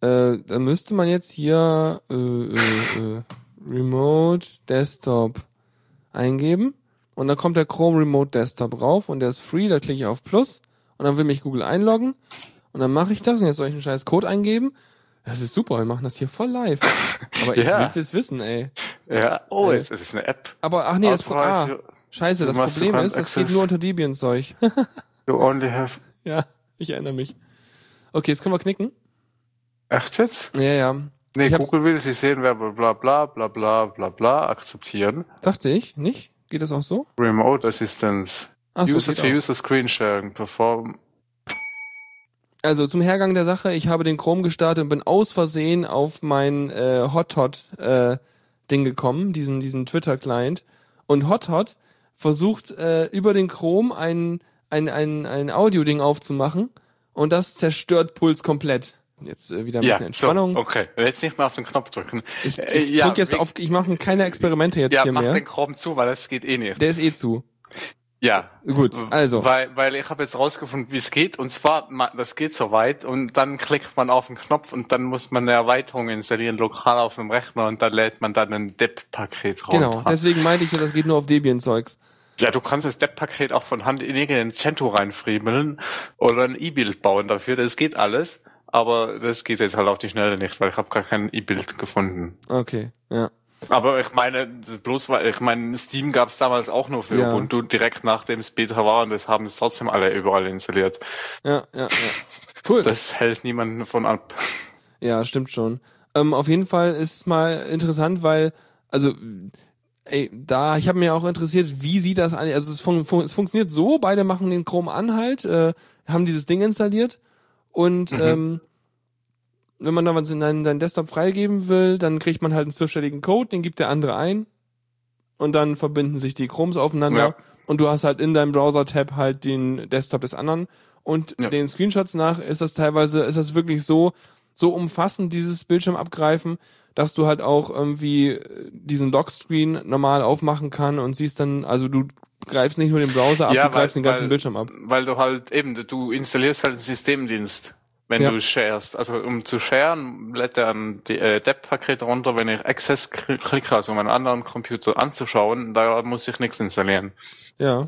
äh, da müsste man jetzt hier äh, äh, äh, Remote Desktop eingeben und dann kommt der Chrome Remote Desktop rauf und der ist free, da klicke ich auf Plus und dann will mich Google einloggen und dann mache ich das und jetzt soll ich einen scheiß Code eingeben. Das ist super, wir machen das hier voll live. Aber ich Ja. will's jetzt wissen, ey. Ja, oh, jetzt ist es eine App. Aber ach nee, das Pro ah, scheiße, das Problem ist, das geht Access. nur unter Debian Zeug. you only have, ja, ich erinnere mich. Okay, jetzt können wir knicken. echt jetzt? Ja, ja. Nee, Google will, sie sehen, wer bla bla bla bla bla bla bla akzeptieren. Dachte ich, nicht? Geht das auch so? Remote Assistance. Ach so, User to. User Screen Sharing. Perform. Also zum Hergang der Sache, ich habe den Chrome gestartet und bin aus Versehen auf mein äh, HotHot äh, Ding gekommen, diesen diesen Twitter Client und HotHot versucht äh, über den Chrome ein ein ein ein Audio Ding aufzumachen und das zerstört Puls komplett. Jetzt äh, wieder ein bisschen Ja, Entspannung. so, okay. Jetzt nicht mehr auf den Knopf drücken. Ich, Äh, ich ja, drück jetzt wie- auf ich mache keine Experimente jetzt Ja, hier mach mehr. den Chrome zu, weil das geht eh nicht. Der ist eh zu. Ja. Gut, also. Weil, weil ich habe jetzt rausgefunden, wie es geht. Und zwar, das geht so weit und dann klickt man auf den Knopf und dann muss man eine Erweiterung installieren, lokal auf dem Rechner und dann lädt man dann ein DEP-Paket runter. Genau, deswegen meinte ich ja, das geht nur auf Debian-Zeugs. Ja, du kannst das DEP-Paket auch von Hand in irgendein Cento reinfriemeln oder ein E-Bild bauen dafür. Das geht alles. Aber das geht jetzt halt auf die Schnelle nicht, weil ich habe gar kein E-Bild gefunden. Okay, ja. Aber ich meine, bloß weil, ich meine, Steam gab es damals auch nur für Ja. Ubuntu direkt nachdem es Beta war und das haben es trotzdem alle überall installiert. Ja, ja, ja. Cool. Das hält niemanden davon ab. Ja, stimmt schon. Ähm, auf jeden Fall ist es mal interessant, weil, also, ey, da, ich habe mir auch interessiert, wie sieht das an, also es, fun fun es funktioniert so, beide machen den Chrome an halt, äh, haben dieses Ding installiert und Mhm. ähm, wenn man da was in deinen, deinen Desktop freigeben will, dann kriegt man halt einen zwölfstelligen Code, den gibt der andere ein und dann verbinden sich die Chromes aufeinander Ja. und du hast halt in deinem Browser-Tab halt den Desktop des anderen und Ja. den Screenshots nach ist das teilweise, ist das wirklich so, so umfassend, dieses Bildschirm abgreifen, dass du halt auch irgendwie diesen Lockscreen normal aufmachen kann und siehst dann, also du greifst nicht nur den Browser ab, Ja, du greifst weil- den ganzen weil- Bildschirm ab. Weil du halt eben, du installierst halt einen Systemdienst, wenn Ja. du sharest. Also um zu sharen, lädt er ein äh, DEP-Paket runter, wenn ich Access kl- klicke, also um einen anderen Computer anzuschauen, da muss ich nichts installieren. Ja,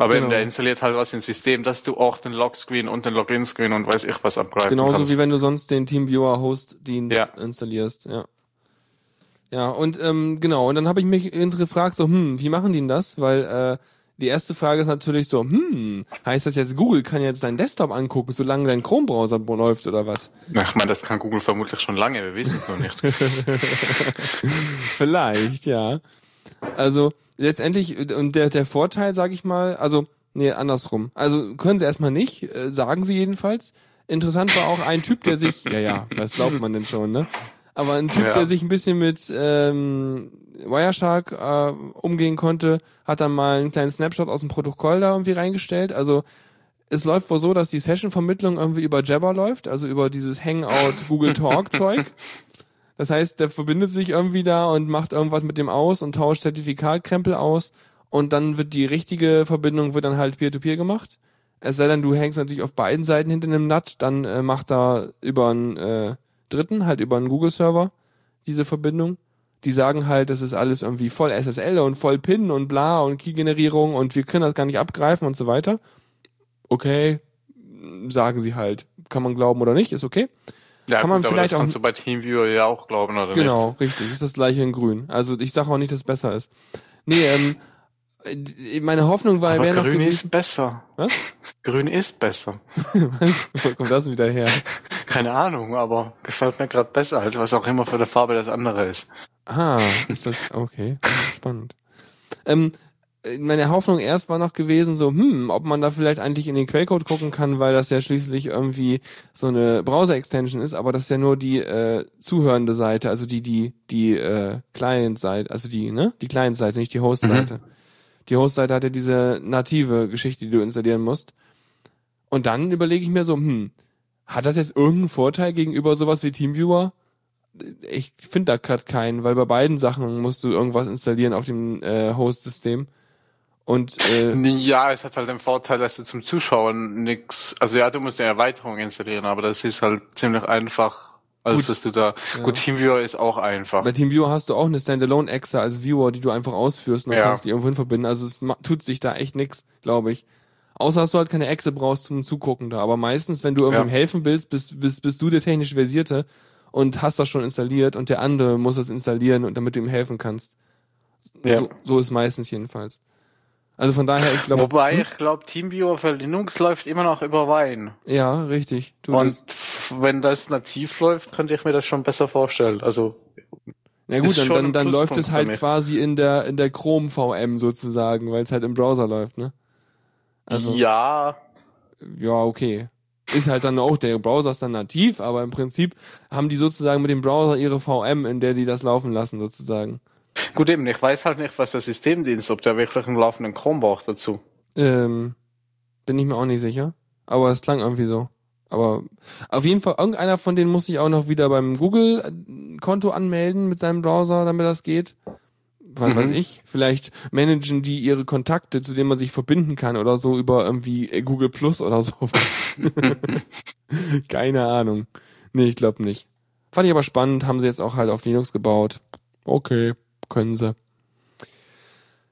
Aber eben, Genau. der installiert halt was ins System, dass du auch den Lockscreen und den Login-Screen und weiß ich was abgreifen genauso kannst. wie wenn du sonst den TeamViewer Host-Dienst Ja. installierst, ja. Ja, und ähm, genau, und dann habe ich mich gefragt, so, hm, wie machen die denn das? Weil äh, die erste Frage ist natürlich so, hm, heißt das jetzt, Google kann jetzt deinen Desktop angucken, solange dein Chrome-Browser läuft oder was? Na, Ich meine, das kann Google vermutlich schon lange, wir wissen es noch nicht. Vielleicht, ja. Also letztendlich, und der, der Vorteil, sage ich mal, also, nee, andersrum. Also können sie erstmal nicht, äh, sagen sie jedenfalls. Interessant war auch ein Typ, der sich, ja, ja, was glaubt man denn schon, ne? Aber ein Typ, Ja. der sich ein bisschen mit ähm, Wireshark äh, umgehen konnte, hat dann mal einen kleinen Snapshot aus dem Protokoll da irgendwie reingestellt. Also es läuft wohl so, dass die Session-Vermittlung irgendwie über Jabber läuft, also über dieses Hangout Google Talk Zeug. Das heißt, der verbindet sich irgendwie da und macht irgendwas mit dem aus und tauscht Zertifikatkrempel aus und dann wird die richtige Verbindung wird dann halt Peer-to-Peer gemacht. Es sei denn, du hängst natürlich auf beiden Seiten hinter einem NAT, dann äh, macht da über einen äh, Dritten, halt über einen Google-Server diese Verbindung. Die sagen halt, das ist alles irgendwie voll SSL und voll PIN und bla und Key-Generierung und wir können das gar nicht abgreifen und so weiter. Okay, sagen sie halt. Kann man glauben oder nicht, ist okay. Ja, Kann man gut, aber vielleicht das auch- kannst du bei TeamViewer ja auch glauben, oder Genau, richtig. Ist das gleiche in grün. Also ich sage auch nicht, dass es besser ist. Nee, ähm, äh, meine Hoffnung war, nicht? wäre Aber noch grün gewesen. ist besser. Was? Grün ist besser. Was? Wo kommt das denn wieder her? Keine Ahnung, aber gefällt mir gerade besser, als was auch immer für eine Farbe das andere ist. Ah, ist das okay? Spannend. Ähm, äh, meine Hoffnung erst war noch gewesen, so, hm, ob man da vielleicht eigentlich in den Quellcode gucken kann, weil das ja schließlich irgendwie so eine Browser-Extension ist, aber das ist ja nur die äh, zuhörende Seite, also die, die, die äh, Client-Seite, also die, ne? Die Client-Seite, nicht die Host-Seite. Die Host-Seite hat ja diese native Geschichte, die du installieren musst. Und dann überlege ich mir so, hm, hat das jetzt irgendeinen Vorteil gegenüber sowas wie TeamViewer? Ich finde da gerade keinen, weil bei beiden Sachen musst du irgendwas installieren auf dem äh, Host-System. Und äh, Ja, es hat halt den Vorteil, dass du zum Zuschauen nix, also ja, du musst eine Erweiterung installieren, aber das ist halt ziemlich einfach, als dass du da, gut, TeamViewer ist auch einfach. bei TeamViewer hast du auch eine Standalone-Exe als Viewer, die du einfach ausführst und dann Ja. kannst die irgendwo hin verbinden. Also es tut sich da echt nix, glaube ich. Außer dass du halt keine Exe brauchst zum Zugucken da. Aber meistens, wenn du irgendwem Ja. helfen willst, bist, bist, bist du der technisch Versierte und hast das schon installiert und der andere muss das installieren und damit du ihm helfen kannst. Ja. So, so ist meistens jedenfalls. Also von daher, ich glaube. Wobei, ich glaube, TeamViewer für Linux läuft immer noch über Wine. Ja, richtig. Du, Und das, wenn das nativ läuft, könnte ich mir das schon besser vorstellen. Also, na gut, dann, dann, dann läuft es halt quasi in der, in der Chrome VM sozusagen, weil es halt im Browser läuft, ne? Also, ja, ja, okay. Ist halt dann auch, der Browser ist dann nativ, aber im Prinzip haben die sozusagen mit dem Browser ihre VM, in der die das laufen lassen, sozusagen. gut eben, ich weiß halt nicht, was der Systemdienst, ob der wirklich einen laufenden Chrome braucht dazu. Ähm, bin ich mir auch nicht sicher. Aber es klang irgendwie so. Aber auf jeden Fall, irgendeiner von denen muss sich auch noch wieder beim Google-Konto anmelden mit seinem Browser, damit das geht. Was Mhm. weiß ich, vielleicht managen die ihre Kontakte, zu denen man sich verbinden kann oder so über irgendwie äh, Google Plus oder sowas. Keine Ahnung. Nee, ich glaube nicht. Fand ich aber spannend, haben sie jetzt auch halt auf Linux gebaut. Okay, können sie.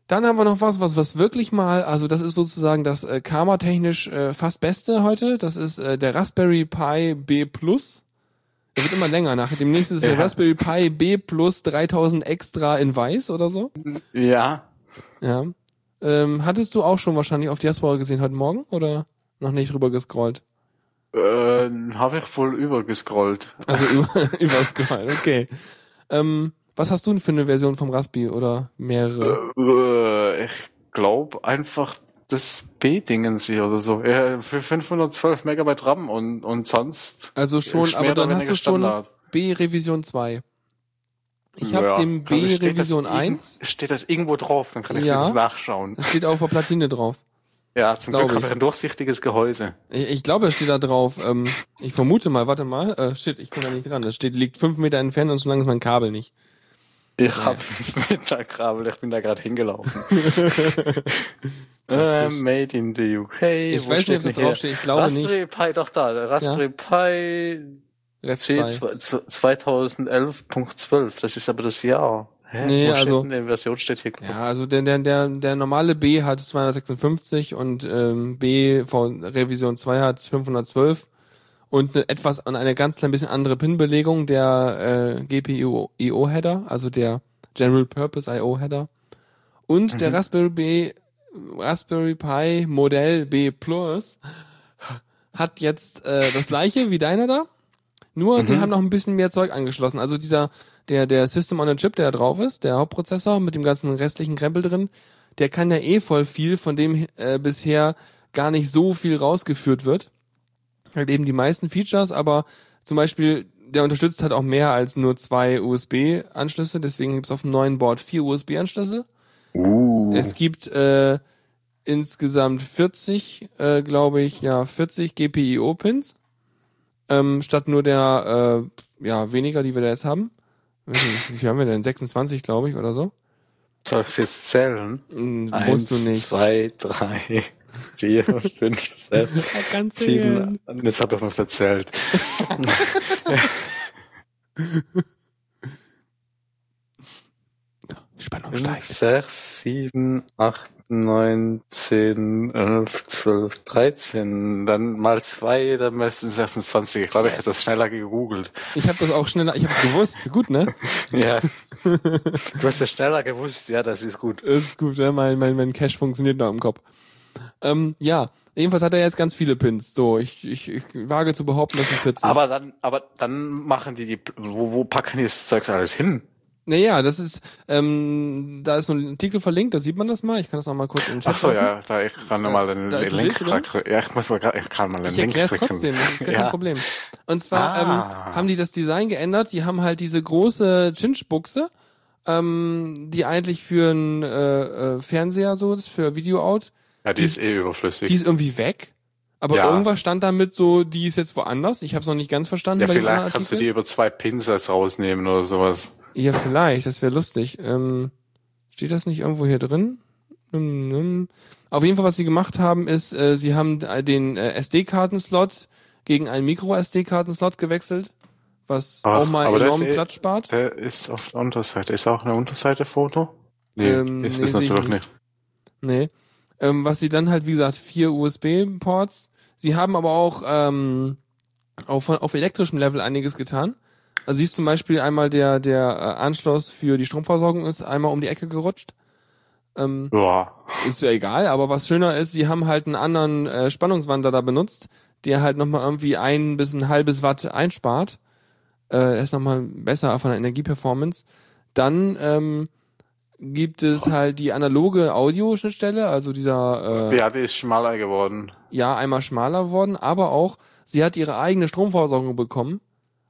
Dann haben wir noch was, was was wirklich mal, also das ist sozusagen das äh, Karma-technisch äh, fast Beste heute. Das ist äh, der Raspberry Pi B Plus. Der wird immer länger. Nach dem nächsten ist der Ja. Raspberry Pi B Plus 3000 extra in weiß oder so. Ja. Ja. Ähm, hattest du auch schon wahrscheinlich auf Diaspora gesehen heute Morgen oder noch nicht rüber gescrollt? Äh, habe ich wohl übergescrollt. Also über, überscrollt, okay. Ähm, was hast du denn für eine Version vom Raspi oder mehrere? Äh, ich glaube einfach das B-Dingens hier oder so. Ja, für 512 Megabyte RAM und, und sonst. Also schon, aber dann hast du schon Standard. B Revision 2. Ich habe Ja. dem Kann- B steht das Revision irgend- 1. Steht das irgendwo drauf, dann kann ich Ja. das nachschauen. Das steht auf der Platine drauf. Ja, zum Glaub Glück habe ich ein durchsichtiges Gehäuse. Ich, ich glaube, es steht da drauf. Ähm, ich vermute mal, warte mal. Äh, shit, ich bin da nicht dran. Das steht, liegt fünf Meter entfernt und so lang ist mein Kabel nicht. Ich Ja. hab fünf Meter Kabel, ich bin da gerade hingelaufen. äh, made in the UK. Ich Wo weiß nicht, ob das draufsteht. Ich glaube Raspberry nicht. Pi, doch da. der Raspberry Pi Ref C 2. 2011.12. Das ist aber das Jahr. Hä? Nee, Wo also- denn die Version steht hier. Ja, also der, der, der, der normale B hat 256 und ähm, B von Revision 2 hat 512 und eine etwas und eine ganz klein bisschen andere Pin-Belegung der äh, GPU IO Header, also der General Purpose IO Header und der Mhm. Raspberry B Raspberry Pi Modell B Plus hat jetzt äh, das gleiche wie deiner da, nur die Mhm. haben noch ein bisschen mehr Zeug angeschlossen. Also dieser der der System on a Chip, der da drauf ist, der Hauptprozessor mit dem ganzen restlichen Krempel drin, der kann ja eh voll viel, von dem äh, bisher gar nicht so viel rausgeführt wird. Halt eben die meisten Features, aber zum Beispiel der unterstützt halt auch mehr als nur zwei USB-Anschlüsse, deswegen gibt's auf dem neuen Board vier USB-Anschlüsse. Uh. Es gibt äh, insgesamt 40, äh, glaube ich, ja, 40 GPIO-Pins. Ähm, statt nur der, äh, ja, weniger, die wir da jetzt haben. Nicht, Wie viel haben wir denn? 26, glaube ich, oder so? Soll ich jetzt zählen? Hm, Eins, musst du nicht. zwei, drei, vier, fünf, sechs, sieben. Jetzt hab ich mal verzählt. Spannung Fünf, steigt. sechs, sieben, acht, neun, zehn, elf, zwölf, dreizehn. Dann mal zwei, dann müssten es 26. Ich glaube, ich hätte das schneller gegoogelt. Ich habe das auch schneller, ich habe gewusst. Gut, ne? Ja. du hast das schneller gewusst. Ja, das ist gut. Ist gut, ne? mein, mein, mein Cache funktioniert noch im Kopf. Ähm, ja, jedenfalls hat er jetzt ganz viele Pins. So, ich, ich, ich wage zu behaupten, das sind 40. Aber dann, aber dann machen die die, wo, wo packen die das Zeugs alles hin? Naja, das ist, ähm, da ist so ein Artikel verlinkt, da sieht man das mal. Ich kann das noch mal kurz in den Chat Ach so, machen. ja, da ich kann Äh, mal den ein Link drin. Ja, ich muss mal grad, ich kann mal den Ich Link es klicken. trotzdem, das ist gar ja. kein Problem. Und zwar Ah. ähm, haben die das Design geändert. Die haben halt diese große Chinch-Buchse, ähm, die eigentlich für einen äh, äh, Fernseher so ist, für Video-Out. Ja, die ist eh überflüssig. Die ist irgendwie weg. Aber Ja. irgendwas stand damit so, die ist jetzt woanders. Ich habe es noch nicht ganz verstanden. ja, vielleicht kannst du die über zwei Pins als rausnehmen oder sowas. Ja, vielleicht, das wäre lustig. Ähm, steht das nicht irgendwo hier drin? Hm, hm. Auf jeden Fall, was sie gemacht haben, ist, äh, sie haben den äh, SD-Karten-Slot gegen einen Micro-SD-Karten-Slot gewechselt, was Ach, auch mal das enorm ist eh- Platz spart. Der ist auf der Unterseite. Ist auch eine Unterseite-Foto? Nee, Ähm, ist nee, ich natürlich nicht. nicht. Nee. Ähm, was sie dann halt, wie gesagt, vier USB-Ports. Sie haben aber auch ähm, auf, auf elektrischem Level einiges getan. Also siehst zum Beispiel einmal der, der äh, Anschluss für die Stromversorgung ist einmal um die Ecke gerutscht. Ähm, Ja. ist ja egal, aber was schöner ist, sie haben halt einen anderen äh, Spannungswandler da benutzt, der halt nochmal irgendwie ein bis ein halbes Watt einspart. Äh, er ist nochmal besser von der Energieperformance. Dann ähm, gibt es halt die analoge Audioschnittstelle, also dieser äh, Ja, die ist schmaler geworden. ja einmal schmaler worden, aber auch sie hat ihre eigene Stromversorgung bekommen.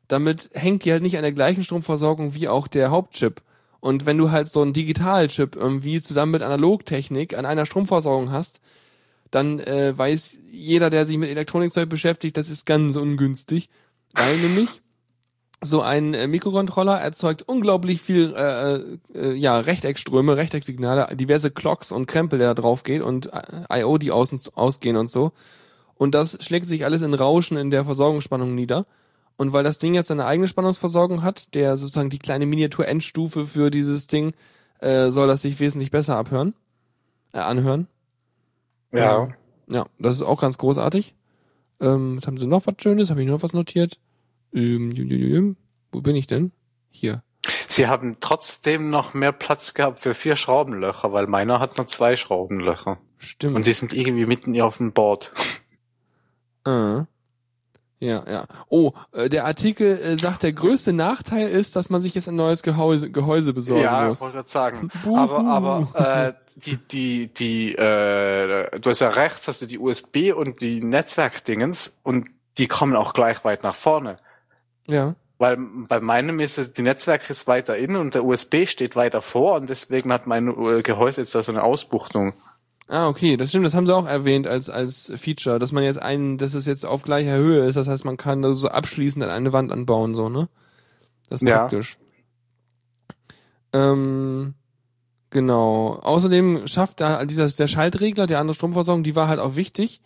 Damit hängt die halt nicht an der gleichen Stromversorgung wie auch der Hauptchip. Und wenn du halt so einen Digitalchip irgendwie zusammen mit Analogtechnik an einer Stromversorgung hast, dann äh, weiß jeder, der sich mit Elektronikzeug beschäftigt, das ist ganz ungünstig, weil nämlich so ein äh, Mikrocontroller erzeugt unglaublich viel äh, äh, ja Rechteckströme, Rechtecksignale, diverse Clocks und Krempel, der da drauf geht und äh, IO, die außen ausgehen und so. Und das schlägt sich alles in Rauschen in der Versorgungsspannung nieder. Und weil das Ding jetzt seine eigene Spannungsversorgung hat, der sozusagen die kleine Miniatur-Endstufe für dieses Ding, äh, soll das sich wesentlich besser abhören, äh, anhören. Ja. Ja, das ist auch ganz großartig. Ähm, was haben sie noch was Schönes? Habe ich noch was notiert? Ähm, wo bin ich denn? Hier. Sie haben trotzdem noch mehr Platz gehabt für vier Schraubenlöcher, weil meiner hat nur zwei Schraubenlöcher. Stimmt. Und die sind irgendwie mitten auf dem Board. Äh. Ja, ja. Oh, äh, der Artikel äh, sagt, der größte Nachteil ist, dass man sich jetzt ein neues Gehäuse, Gehäuse besorgen ja, muss. wollte gerade sagen. Buhu. Aber, aber äh, die, die, die, äh, du hast ja recht, hast du die USB und die Netzwerkdingens und die kommen auch gleich weit nach vorne. Ja. Weil bei meinem ist es, die Netzwerk ist weiter innen und der USB steht weiter vor und deswegen hat mein äh, Gehäuse jetzt da so eine Ausbuchtung. Ah, okay, das stimmt, das haben sie auch erwähnt als, als Feature, dass man jetzt einen, dass es jetzt auf gleicher Höhe ist, das heißt, man kann da so abschließend an eine Wand anbauen, so, ne? Das ist Ja. praktisch. Ähm, genau. Außerdem schafft da dieser, der Schaltregler, der andere Stromversorgung, die war halt auch wichtig,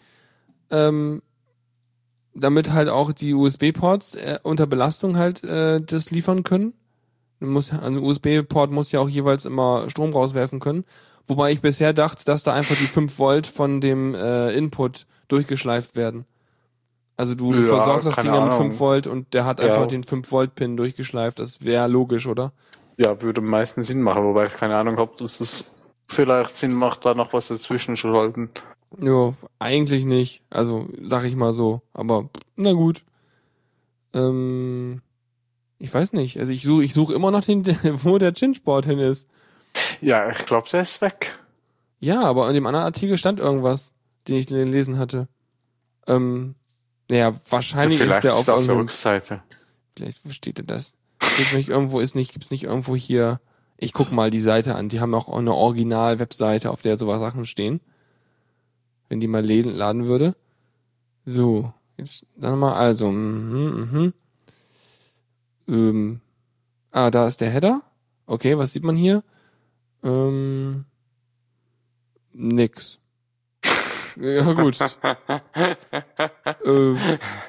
ähm, damit halt auch die USB-Ports äh, unter Belastung halt äh, das liefern können. Muss, also ein USB-Port muss ja auch jeweils immer Strom rauswerfen können. Wobei ich bisher dachte, dass da einfach die 5 Volt von dem äh, Input durchgeschleift werden. Also du, Ja, versorgst das Ding ja mit Ahnung. 5 Volt und der hat Ja. einfach den 5 Volt Pin durchgeschleift. Das wäre logisch, oder? Ja, würde am meisten Sinn machen, wobei ich keine Ahnung habe, dass es vielleicht Sinn macht, da noch was dazwischen zu schalten. Jo, eigentlich nicht. Also sag ich mal so. Aber na gut. Ähm, ich weiß nicht. Also ich suche ich suche immer noch den, wo der Chinchboard hin ist. Ja, ich glaube, der ist weg. Ja, aber in dem anderen Artikel stand irgendwas, den ich gelesen hatte. Ähm, naja, wahrscheinlich Vielleicht ist der auf ist auf der Rückseite. vielleicht wo steht denn das? Steht nicht irgendwo, ist nicht, gibt's nicht irgendwo hier, ich guck mal die Seite an, die haben auch eine Original-Webseite, auf der sowas Sachen stehen. Wenn die mal laden, würde. So, jetzt dann mal, also, mhm, mhm. Ähm, ah, da ist der Header. Okay, was sieht man hier? Ähm, nix. Ja, gut. äh,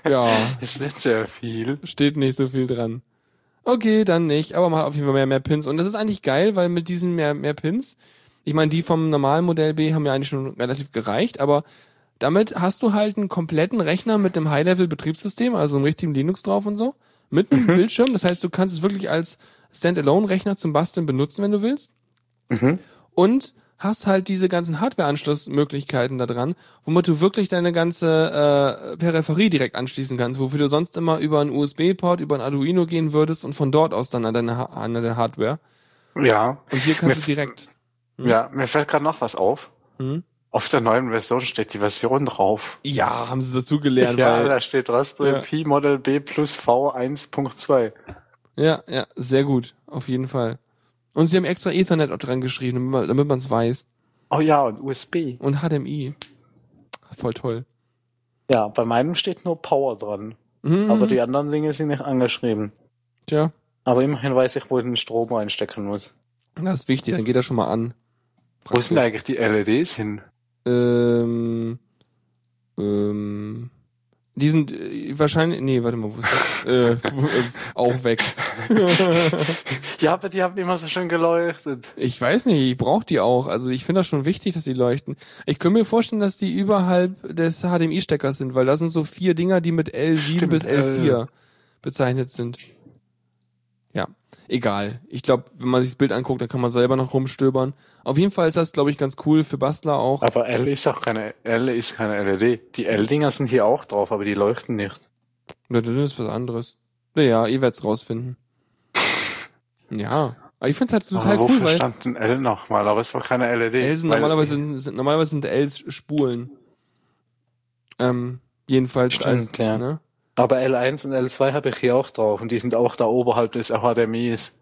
ja, ist nicht sehr viel. steht nicht so viel dran. Okay, dann nicht, aber man hat auf jeden Fall mehr, mehr Pins. Und das ist eigentlich geil, weil mit diesen mehr, mehr Pins, ich meine, die vom normalen Modell B haben ja eigentlich schon relativ gereicht, aber damit hast du halt einen kompletten Rechner mit einem High-Level-Betriebssystem, also einem richtigen Linux drauf und so, mit einem Bildschirm. Das heißt, du kannst es wirklich als Standalone-Rechner zum Basteln benutzen, wenn du willst. Mhm. Und hast halt diese ganzen Hardware-Anschlussmöglichkeiten da dran, womit du wirklich deine ganze äh, Peripherie direkt anschließen kannst, wofür du sonst immer über einen USB-Port, über ein Arduino gehen würdest und von dort aus dann an deine, Ha- an deine Hardware. Ja. Und hier kannst du direkt. Ja, mir fällt gerade noch was auf. Hm? Auf der neuen Version steht die Version drauf. Ja, haben sie dazu gelernt, ja, weil, da steht Raspberry Ja. Pi Model B plus V 1.2. ja, ja, sehr gut, auf jeden Fall. Und sie haben extra Ethernet auch dran geschrieben, damit man- damit man es weiß. Oh ja, und USB. Und HDMI. Voll toll. Ja, bei meinem steht nur Power dran. Mhm. Aber die anderen Dinge sind nicht angeschrieben. Tja, Aber immerhin weiß ich, wo ich den Strom reinstecken muss. das ist wichtig, dann geht er schon mal an. Wo sind eigentlich die LEDs hin? Ähm, ähm, die sind äh, wahrscheinlich, nee, warte mal, wo ist das? äh, äh, auch weg. Ja, aber die haben immer so schön geleuchtet. ich weiß nicht, ich brauche die auch. Also ich finde das schon wichtig, dass die leuchten. Ich könnte mir vorstellen, dass die überhalb des HDMI-Steckers sind, weil das sind so vier Dinger, die mit L7 Stimmt, bis L4 äh. bezeichnet sind. Ja, egal. Ich glaube, wenn man sich das Bild anguckt, dann kann man selber noch rumstöbern. Auf jeden Fall ist das, glaube ich, ganz cool für Bastler auch. Aber L ist auch keine, L ist keine LED. Die L-Dinger sind hier auch drauf, aber die leuchten nicht. Das ist was anderes. Naja, ihr werdet's rausfinden. Ja. Aber ich find's halt total aber cool, wofür stand denn L nochmal? Aber es war keine LED. Ls sind normalerweise, sind, sind, normalerweise sind Ls Spulen. Ähm, jedenfalls Stimmt, als, ja. ne? Aber L1 und L2 habe ich hier auch drauf und die sind auch da oberhalb des HDMIs.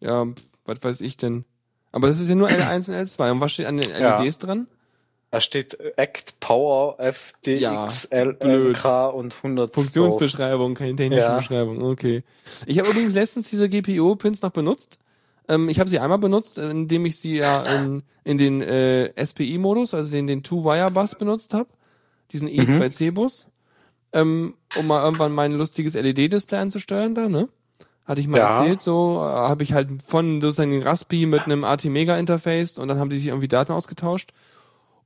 Ja, was weiß ich denn. Aber das ist ja nur L1 und L2. Und was steht an den Ja. LEDs dran? Da steht Act Power FDXLK und 100 Funktionsbeschreibung, keine technische Ja. Beschreibung. Okay. Ich habe übrigens letztens diese GPIO-Pins noch benutzt. Ähm, ich habe sie einmal benutzt, indem ich sie ja in, in den äh, SPI-Modus, also in den Two-Wire-Bus benutzt habe. Diesen E2C-Bus. Ähm, um mal irgendwann mein lustiges LED-Display anzusteuern da, ne? Hatte ich mal Ja. erzählt, so äh, habe ich halt von sozusagen den Raspi mit einem AT-Mega-Interface und dann haben die sich irgendwie Daten ausgetauscht.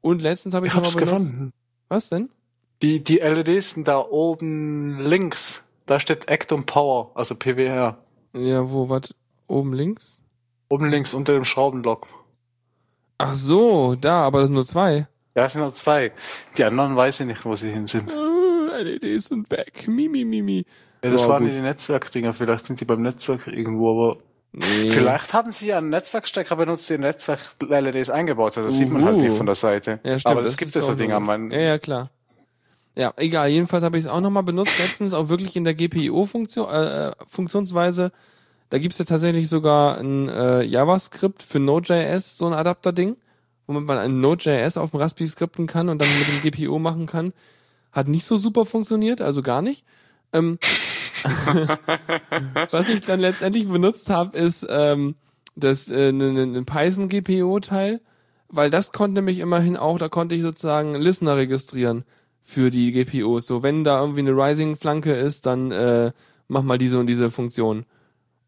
Und letztens habe ich, Ich hab's benutzt. gefunden. Was denn? Die, die LEDs sind da oben links. Da steht Act und Power, also PWR. Ja, wo, was? Oben links? Oben links unter dem Schraubenblock. Ach so, da, aber das sind nur zwei. Ja, es sind noch zwei. Die anderen weiß ich nicht, wo sie hin sind. Äh, LEDs sind weg. Mimi, mimi. Ja, das Ja, waren gut. die Netzwerkdinger. Vielleicht sind die beim Netzwerk irgendwo, aber Nee. vielleicht haben sie ja einen Netzwerkstecker benutzt, der Netzwerk-LEDs eingebaut hat. Das sieht man halt nicht von der Seite. Ja, stimmt. aber das, gibt es so Dinger. Man, Ja, ja, klar. Ja, egal. Jedenfalls habe ich es auch nochmal benutzt. Letztens auch wirklich in der GPIO-Funktion, äh, Funktionsweise. Da gibt's ja tatsächlich sogar ein äh, JavaScript für Node.js, so ein Adapter-Ding, womit man ein Node.js auf dem Raspberry skripten kann und dann mit dem GPIO machen kann. Hat nicht so super funktioniert, also gar nicht. Ähm, was ich dann letztendlich benutzt habe, ist ähm, das äh, ne, ne, ne Python GPO Teil, weil das konnte mich immerhin auch, da konnte ich sozusagen Listener registrieren für die GPOs. So wenn da irgendwie eine Rising Flanke ist, dann äh, mach mal diese und diese Funktion.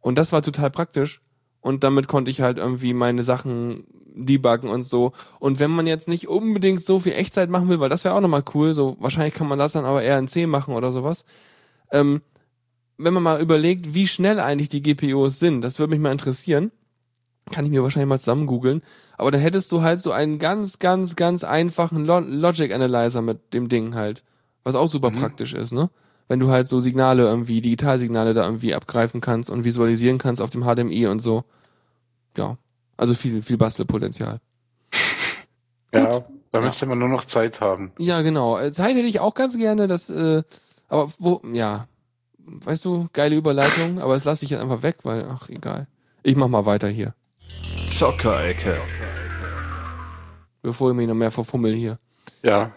Und das war total praktisch und damit konnte ich halt irgendwie meine Sachen debuggen und so. Und wenn man jetzt nicht unbedingt so viel Echtzeit machen will, weil das wäre auch nochmal cool, so wahrscheinlich kann man das dann aber eher in C machen oder sowas. Ähm, wenn man mal überlegt, wie schnell eigentlich die GPOs sind, das würde mich mal interessieren. Kann ich mir wahrscheinlich mal zusammen googeln. Aber dann hättest du halt so einen ganz, ganz, ganz einfachen Lo Logic Analyzer mit dem Ding halt. Was auch super Mhm. praktisch ist, ne? Wenn du halt so Signale irgendwie, Digitalsignale da irgendwie abgreifen kannst und visualisieren kannst auf dem HDMI und so. Ja. Also viel, viel Bastelpotenzial. ja, da müsste man nur noch Zeit haben. Ja, genau. Äh, Zeit hätte ich auch ganz gerne, das, äh, aber wo, ja, weißt du, geile Überleitung, aber das lasse ich jetzt einfach weg, weil, ach, egal. Ich mach mal weiter hier, Zockerecke. bevor ich mich noch mehr verfummel hier. Ja.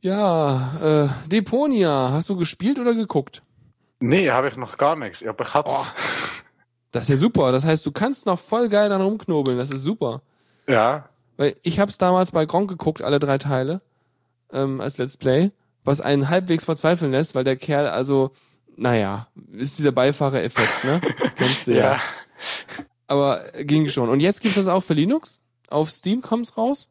Ja, äh, Deponia, hast du gespielt oder geguckt? Nee, habe ich noch gar nichts. Aber ich hab's. Das ist ja super, das heißt, du kannst noch voll geil dran rumknobeln, das ist super. Ja. Weil ich hab's damals bei Gronk geguckt, alle drei Teile, ähm, als Let's Play, was einen halbwegs verzweifeln lässt, weil der Kerl, also, naja, ist dieser Beifahrereffekt, ne? Kennst du ja. Ja. Aber ging schon. Und jetzt gibt's das auch für Linux? Auf Steam kommt's raus?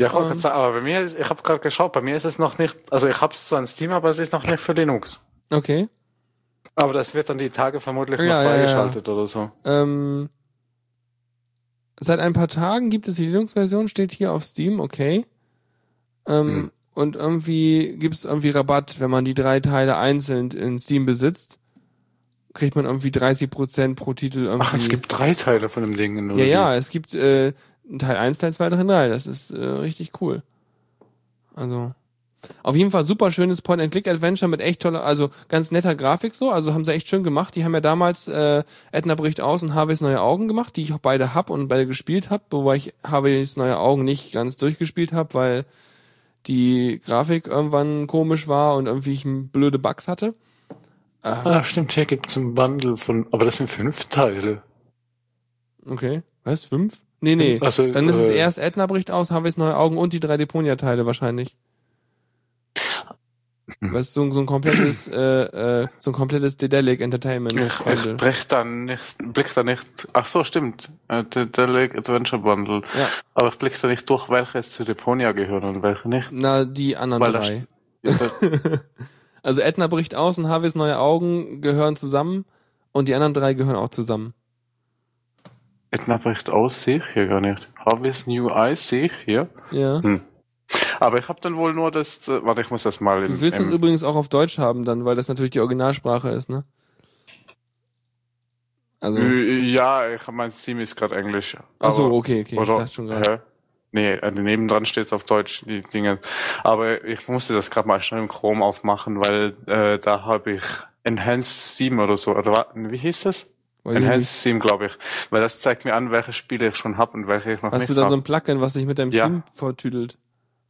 Ja, wollte Ähm. aber bei mir, ist- ich habe gerade geschaut, bei mir ist es noch nicht, also ich habe es zwar in Steam, aber es ist noch nicht für Linux. Okay. Aber das wird dann die Tage vermutlich Ja, noch ja, ja. freigeschaltet oder so. Ähm, seit ein paar Tagen gibt es die Linux-Version, steht hier auf Steam, okay. Ähm, Hm. Und irgendwie gibt's irgendwie Rabatt, wenn man die drei Teile einzeln in Steam besitzt. Kriegt man irgendwie 30% pro Titel irgendwie. Ach, es gibt drei Teile von dem Ding. Ja, ja, es gibt äh, Teil 1, Teil 2, Teil 3. Das ist äh, richtig cool. Also, auf jeden Fall super schönes Point-and-Click-Adventure mit echt toller, also ganz netter Grafik so. Also haben sie echt schön gemacht. Die haben ja damals äh, Edna bricht aus und Harveys neue Augen gemacht, die ich auch beide hab und beide gespielt hab, wobei ich Harveys neue Augen nicht ganz durchgespielt hab, weil die Grafik irgendwann komisch war und irgendwie ich blöde Bugs hatte. Äh, Ah, stimmt, hier gibt's ein Bundle von, aber das sind fünf Teile. okay. Was? Fünf? Nee, nee. Also, Dann ist es äh, erst Edna bricht aus, Harveys neue Augen und die drei Deponia-Teile wahrscheinlich. Hm. Was so, so ein komplettes, äh, äh, so ein komplettes Dedelic Entertainment Ich, ich brech da nicht, blick da nicht, ach so, stimmt, äh, Lake Adventure Bundle. Ja. Aber ich blick da nicht durch, welche jetzt zu Deponia gehören und welche nicht. Na, die anderen Weil drei. Ja, Also Edna bricht aus und Harveys neue Augen gehören zusammen und die anderen drei gehören auch zusammen. Edna bricht aus, sehe ich hier gar nicht. Harvey's New Eyes sehe ich hier. Ja. Aber ich habe dann wohl nur das, äh, warte, ich muss das mal im, Du willst das im, übrigens auch auf Deutsch haben dann, weil das natürlich die Originalsprache ist, ne? Also, Ja, ich mein Steam ist gerade Englisch. ach so, okay, okay, ich Oder, dachte schon gerade. Nee, äh, nebendran steht's auf Deutsch, die Dinge. Aber ich musste das gerade mal schnell im Chrome aufmachen, weil äh, da habe ich Enhanced Theme oder so. Oder wie hieß das? Weiß ich. Enhanced Theme, glaube ich. Weil das zeigt mir an, welche Spiele ich schon hab und welche ich noch Hast nicht du da hab. so ein Plugin, was sich mit deinem Ja. Steam vertüdelt?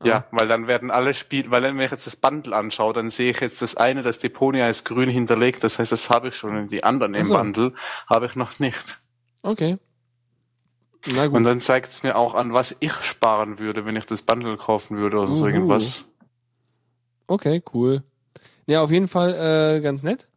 Ja, weil dann werden alle Spiele, weil wenn ich jetzt das Bundle anschaue, dann sehe ich jetzt das eine, das Deponia ist grün hinterlegt, das heißt, das habe ich schon und die anderen im so. Bundle habe ich noch nicht. Okay. Na gut. Und dann zeigt es mir auch an, was ich sparen würde, wenn ich das Bundle kaufen würde oder so Uhu. irgendwas. Okay, cool. Ja, auf jeden Fall äh, ganz nett.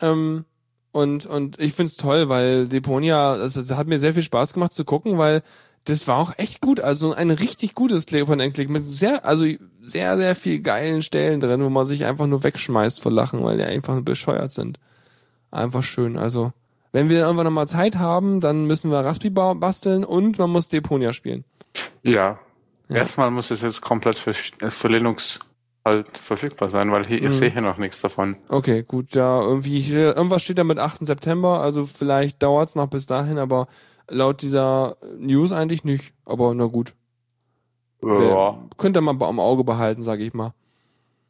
Ähm, und und ich find's toll, weil Deponia, also, das hat mir sehr viel Spaß gemacht zu gucken, weil das war auch echt gut. Also ein richtig gutes Click und Click mit sehr, also sehr, sehr viel geilen Stellen drin, wo man sich einfach nur wegschmeißt vor Lachen, weil die einfach nur bescheuert sind. Einfach schön. Also, wenn wir irgendwann nochmal Zeit haben, dann müssen wir Raspi ba- basteln und man muss Deponia spielen. Ja. Ja. Erstmal muss es jetzt komplett für, für Linux halt verfügbar sein, weil hier, Mhm. ich sehe hier noch nichts davon. Okay, gut, ja, irgendwie, hier- irgendwas steht da mit 8. September, also vielleicht dauert's noch bis dahin, aber laut dieser News eigentlich nicht. Aber na gut. Ja. Könnt ihr mal am Auge behalten, sage ich mal.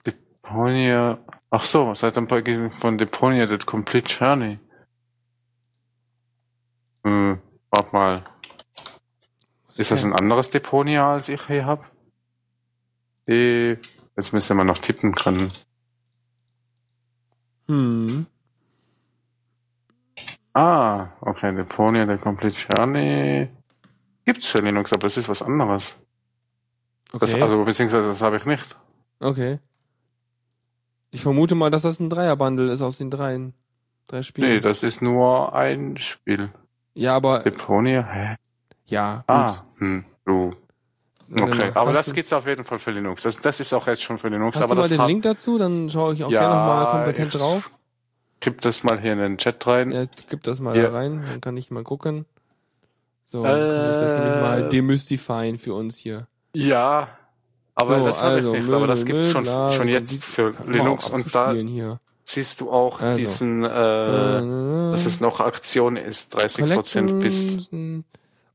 Deponia. Ach so, seit ein paar Tagen von Deponia das Complete Journey. Hm, warte mal. Ist das ein anderes Deponia, als ich hier hab? Jetzt müsste man noch tippen können. Hm. Ah, okay, Deponia, der Complete Journey. Gibt's für Linux, aber es ist was anderes. Das, Okay. also, beziehungsweise, das habe ich nicht. okay. Ich vermute mal, dass das ein Dreierbundle ist aus den dreien. Drei Spielen. Nee, das ist nur ein Spiel. ja, aber Deponia, hä? ja, gut. Ah, hm, du. Okay, aber das gibt's auf jeden Fall für Linux. Das, das ist auch jetzt schon für Linux. Hast aber du mal das den Link dazu? Dann schaue ich auch Ja, gerne nochmal kompetent drauf. Gib das mal hier in den Chat rein. Ja, gib das mal Ja. da rein, dann kann ich mal gucken. So, dann kann ich das nämlich Äh. mal demystifieren für uns hier. Ja, aber So, das habe also, ich nicht. Müll, aber das Müll, gibt's schon, bla, schon jetzt für Linux und da hier. siehst du auch Also. diesen, äh, Äh, dass es noch Aktion ist, 30% bis. Collections,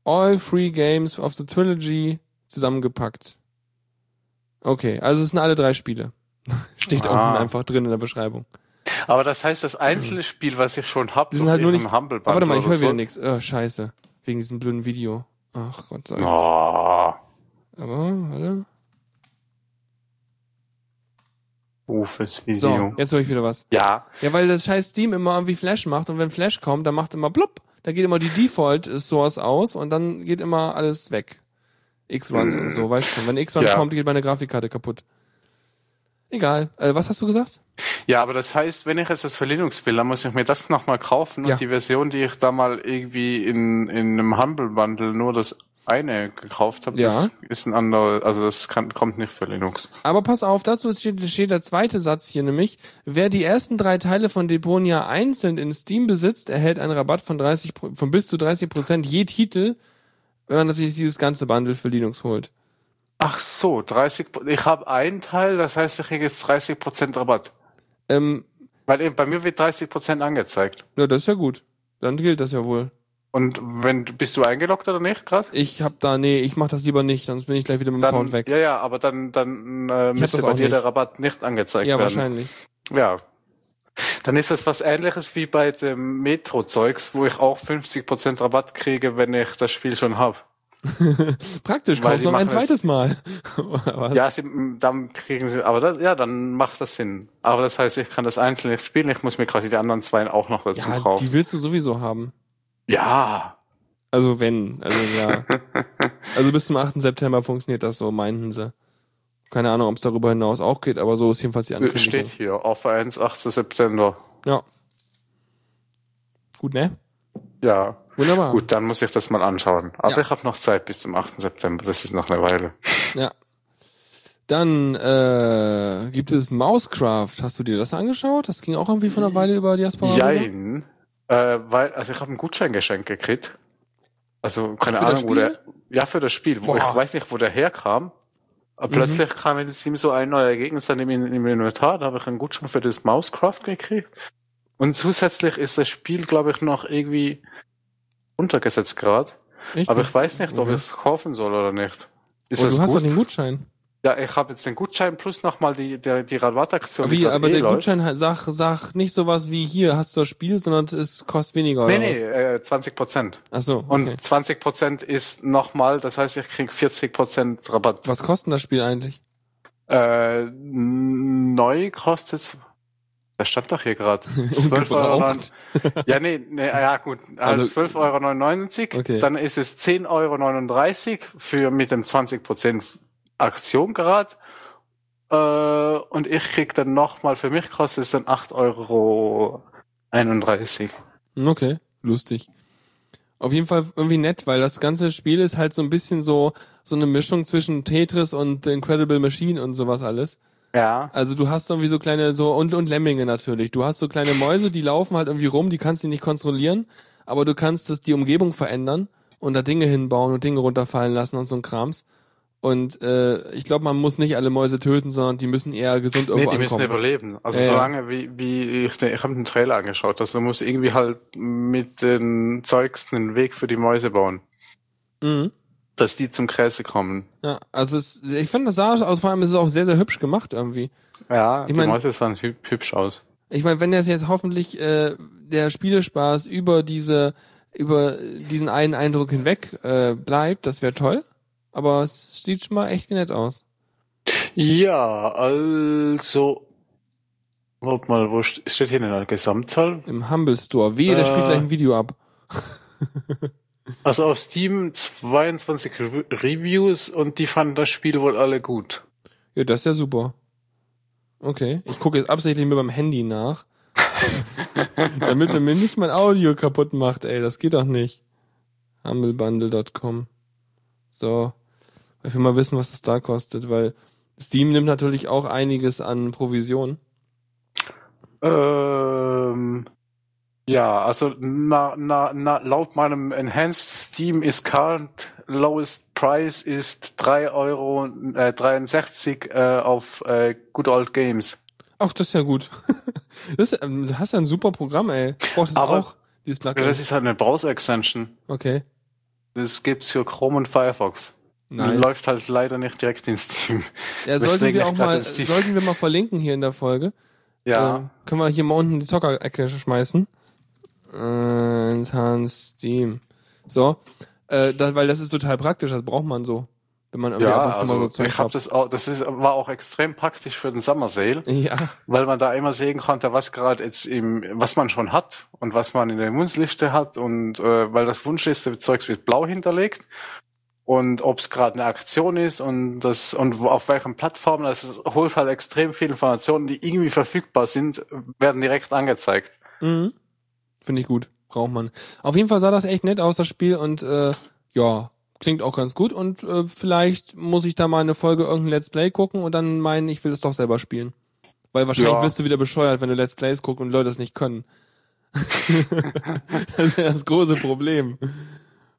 All Free Games of the Trilogy zusammengepackt. Okay, also es sind alle drei Spiele. Steht Ah. unten einfach drin in der Beschreibung. Aber das heißt, das einzelne Spiel, was ich schon hab, Die sind halt nur nicht- Humble Aber warte mal, ich höre wieder oder nichts. Oh, scheiße. Wegen diesem blöden Video. Ach Gott sei so. Dank. Oh, Aber, warte. Rufes So, Video. jetzt höre ich wieder was. Ja, Ja, weil das scheiß Steam immer irgendwie Flash macht und wenn Flash kommt, dann macht immer blub. Da geht immer die Default Source aus und dann geht immer alles weg. X-Runs und so, weißt du. Wenn X-Runs Ja. kommt, geht meine Grafikkarte kaputt. Egal. Äh, was hast du gesagt? Ja, aber das heißt, wenn ich jetzt das für Linux will, dann muss ich mir das nochmal kaufen Ja. und die Version, die ich da mal irgendwie in, in einem Humble Bundle nur das eine gekauft habe, Ja. das ist ein anderer, also das kann, kommt nicht für Linux. Aber pass auf, dazu steht, steht der zweite Satz hier nämlich. Wer die ersten drei Teile von Deponia einzeln in Steam besitzt, erhält einen Rabatt von 30, Pro- von bis zu 30 Prozent je Titel, wenn man sich dieses ganze Bundle für Linux holt. Ach so, 30, Pro- ich habe einen Teil, das heißt, ich kriege jetzt 30% Rabatt. Ähm, Weil eben bei mir wird 30% angezeigt. ja, das ist ja gut. Dann gilt das ja wohl. Und wenn, bist du eingeloggt oder nicht, gerade? Ich hab da, nee, ich mach das lieber nicht, sonst bin ich gleich wieder mit dem Dann, Sound weg. ja, ja, aber dann, dann äh, müsste bei dir der nicht. Rabatt nicht angezeigt Ja, werden. wahrscheinlich. Ja. Dann ist das was ähnliches wie bei dem Metro-Zeugs, wo ich auch 50% Rabatt kriege, wenn ich das Spiel schon hab. Praktisch, Weil kaufst noch ein machen es- zweites Mal. Ja, sie, dann kriegen sie, aber das, ja, dann macht das Sinn. Aber das heißt, ich kann das einzeln nicht spielen, ich muss mir quasi die anderen zwei auch noch dazu ja kaufen. die willst du sowieso haben. Ja. Also wenn, also ja. also bis zum 8. September funktioniert das so, meinten sie. Keine Ahnung, ob es darüber hinaus auch geht, aber so ist jedenfalls die Ankündigung. Steht hier, auf 1, 8. September. Ja. Gut, ne? Ja. Wunderbar. Gut, dann muss ich das mal anschauen. Aber Ja. ich habe noch Zeit bis zum 8. September, das ist noch eine Weile. Ja. Dann äh, gibt es Mousecraft. Hast du dir das angeschaut? Das ging auch irgendwie von einer Weile über Diaspora. Jein. Äh, weil, also ich habe ein Gutscheingeschenk gekriegt. Also keine das Ahnung, wo der. Ja, für das Spiel. Boah. ich weiß nicht, wo der herkam. Aber Mhm. plötzlich kam in Steam so ein neuer Gegenstand im, im Inventar. Da habe ich einen Gutschein für das Mousecraft gekriegt. Und zusätzlich ist das Spiel, glaube ich, noch irgendwie untergesetzt gerade. Aber ich weiß nicht, ob ich es kaufen soll oder nicht. Ist Oh, das du hast gut? doch den Gutschein. Ja, ich habe jetzt den Gutschein plus nochmal die, die, die Rabattaktion. Wie, aber eh der läuft. Gutschein hat- sag, nicht sowas wie hier hast du das Spiel, sondern es kostet weniger Nee, oder nee, äh, 20 Prozent. was? Ach so, Und okay. 20 Prozent ist nochmal, das heißt, ich krieg 40 Prozent Rabatt. Was kostet das Spiel eigentlich? Äh, neu kostet's, das stand doch hier gerade. 12 Euro. Ja, nee, nee, ja gut. Also- Also 12,99 Euro. Okay. Dann ist es 10,39 Euro für mit dem 20 Prozent Aktion gerade. Äh, und ich krieg dann nochmal, für mich kostet es dann 8,31 Euro. Okay, lustig. Auf jeden Fall irgendwie nett, weil das ganze Spiel ist halt so ein bisschen so so eine Mischung zwischen Tetris und The Incredible Machine und sowas alles. Ja. Also du hast irgendwie so kleine so und und Lemminge natürlich. Du hast so kleine Mäuse, die laufen halt irgendwie rum, die kannst du nicht kontrollieren, aber du kannst das die Umgebung verändern und da Dinge hinbauen und Dinge runterfallen lassen und so ein Krams. Und äh, ich glaube, man muss nicht alle Mäuse töten, sondern die müssen eher gesund Nee, irgendwo die müssen ankommen. überleben. Also ja. solange wie, wie ich, den- ich habe den Trailer angeschaut, also du musst irgendwie halt mit den Zeugs einen Weg für die Mäuse bauen, Mhm. Dass die zum Gräse kommen. Ja, also es, ich finde, das sah aus, vor allem ist es auch sehr, sehr hübsch gemacht irgendwie. Ja, Ich die mein- Mäuse sahen hü hübsch aus. Ich meine, wenn das jetzt hoffentlich äh, der Spielespaß über diese, über diesen einen Eindruck hinweg äh, bleibt, das wäre toll. Aber es sieht schon mal echt nett aus. Ja, also warte mal, wo st- steht hier denn eine Gesamtzahl? Im Humble Store. Wehe, der Äh. spielt gleich ein Video ab. Also auf Steam 22 Re Reviews und die fanden das Spiel wohl alle gut. Ja, das ist ja super. Okay. Ich gucke jetzt absichtlich mir beim Handy nach. damit er mir nicht mein Audio kaputt macht, ey. Das geht doch nicht. Humblebundle.com. So. Ich will mal wissen, was das da kostet, weil Steam nimmt natürlich auch einiges an Provision. Ähm, ja, also na, na, na, laut meinem Enhanced Steam is current lowest price ist 3,63 Euro äh, 63, äh, auf äh, Good Old Games. Ach, das ist ja gut. das, ist, ähm, du hast ja ein super Programm, ey. Ich brauch das Aber- auch, dieses Ja, Plugin. das ist halt eine Browser-Extension. Okay. Das gibt's für Chrome und Firefox. Nice. Läuft halt leider nicht direkt in Steam. Ja, sollten wir auch mal, sollten wir mal verlinken hier in der Folge. Ja. Äh, können wir hier mal unten die Zockerecke schmeißen. Äh, Enhanced Steam. So. Äh, dann, weil das ist total praktisch, das braucht man so. Wenn man irgendwie Ja, ab und zu mal so also Zeug ich hab hat. das auch, das ist, war auch extrem praktisch für den Summer Sale, Ja, weil man da immer sehen konnte, was gerade jetzt im, was man schon hat und was man in der Wunschliste hat und äh, weil das Wunschliste Zeugs wird blau hinterlegt und ob es gerade eine Aktion ist und das und auf welchen Plattformen, also es holt halt extrem viele Informationen, die irgendwie verfügbar sind, werden direkt angezeigt. mhm. Finde ich gut. Braucht man. Auf jeden Fall sah das echt nett aus, das Spiel, und äh, ja, klingt auch ganz gut. Und äh, vielleicht muss ich da mal eine Folge irgendein Let's Play gucken und dann meinen, ich will es doch selber spielen. Weil wahrscheinlich Ja. wirst du wieder bescheuert, wenn du Let's Plays guckst und Leute es nicht können. das ist ja das große Problem.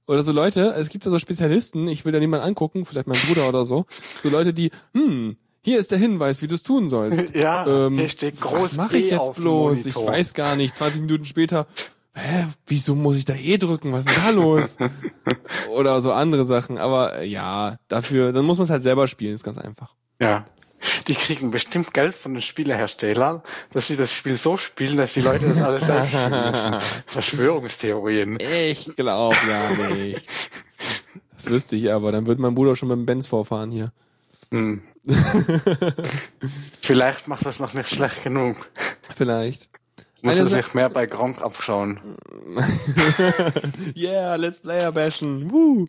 Oder so Leute, es gibt ja so Spezialisten, ich will da niemand angucken, vielleicht mein Bruder oder so, so Leute, die, hm, hier ist der Hinweis, wie du es tun sollst. Ja, Ähm, hier steht groß was mache ich E jetzt bloß? Ich weiß gar nicht. 20 Minuten später, hä, wieso muss ich da eh drücken? Was ist denn da los? Oder so andere Sachen. Aber äh, ja, dafür, dann muss man es halt selber spielen, ist ganz einfach. Ja. Die kriegen bestimmt Geld von den Spieleherstellern, dass sie das Spiel so spielen, dass die Leute das alles selbst spielen müssen. Verschwörungstheorien. Ich glaube ja nicht. Das wüsste ich aber, dann wird mein Bruder schon mit dem Benz vorfahren hier. Hm. Vielleicht macht das noch nicht schlecht genug. Vielleicht. Muss er sich mehr bei Gronk abschauen. Yeah, Let's Player bashen. Woo.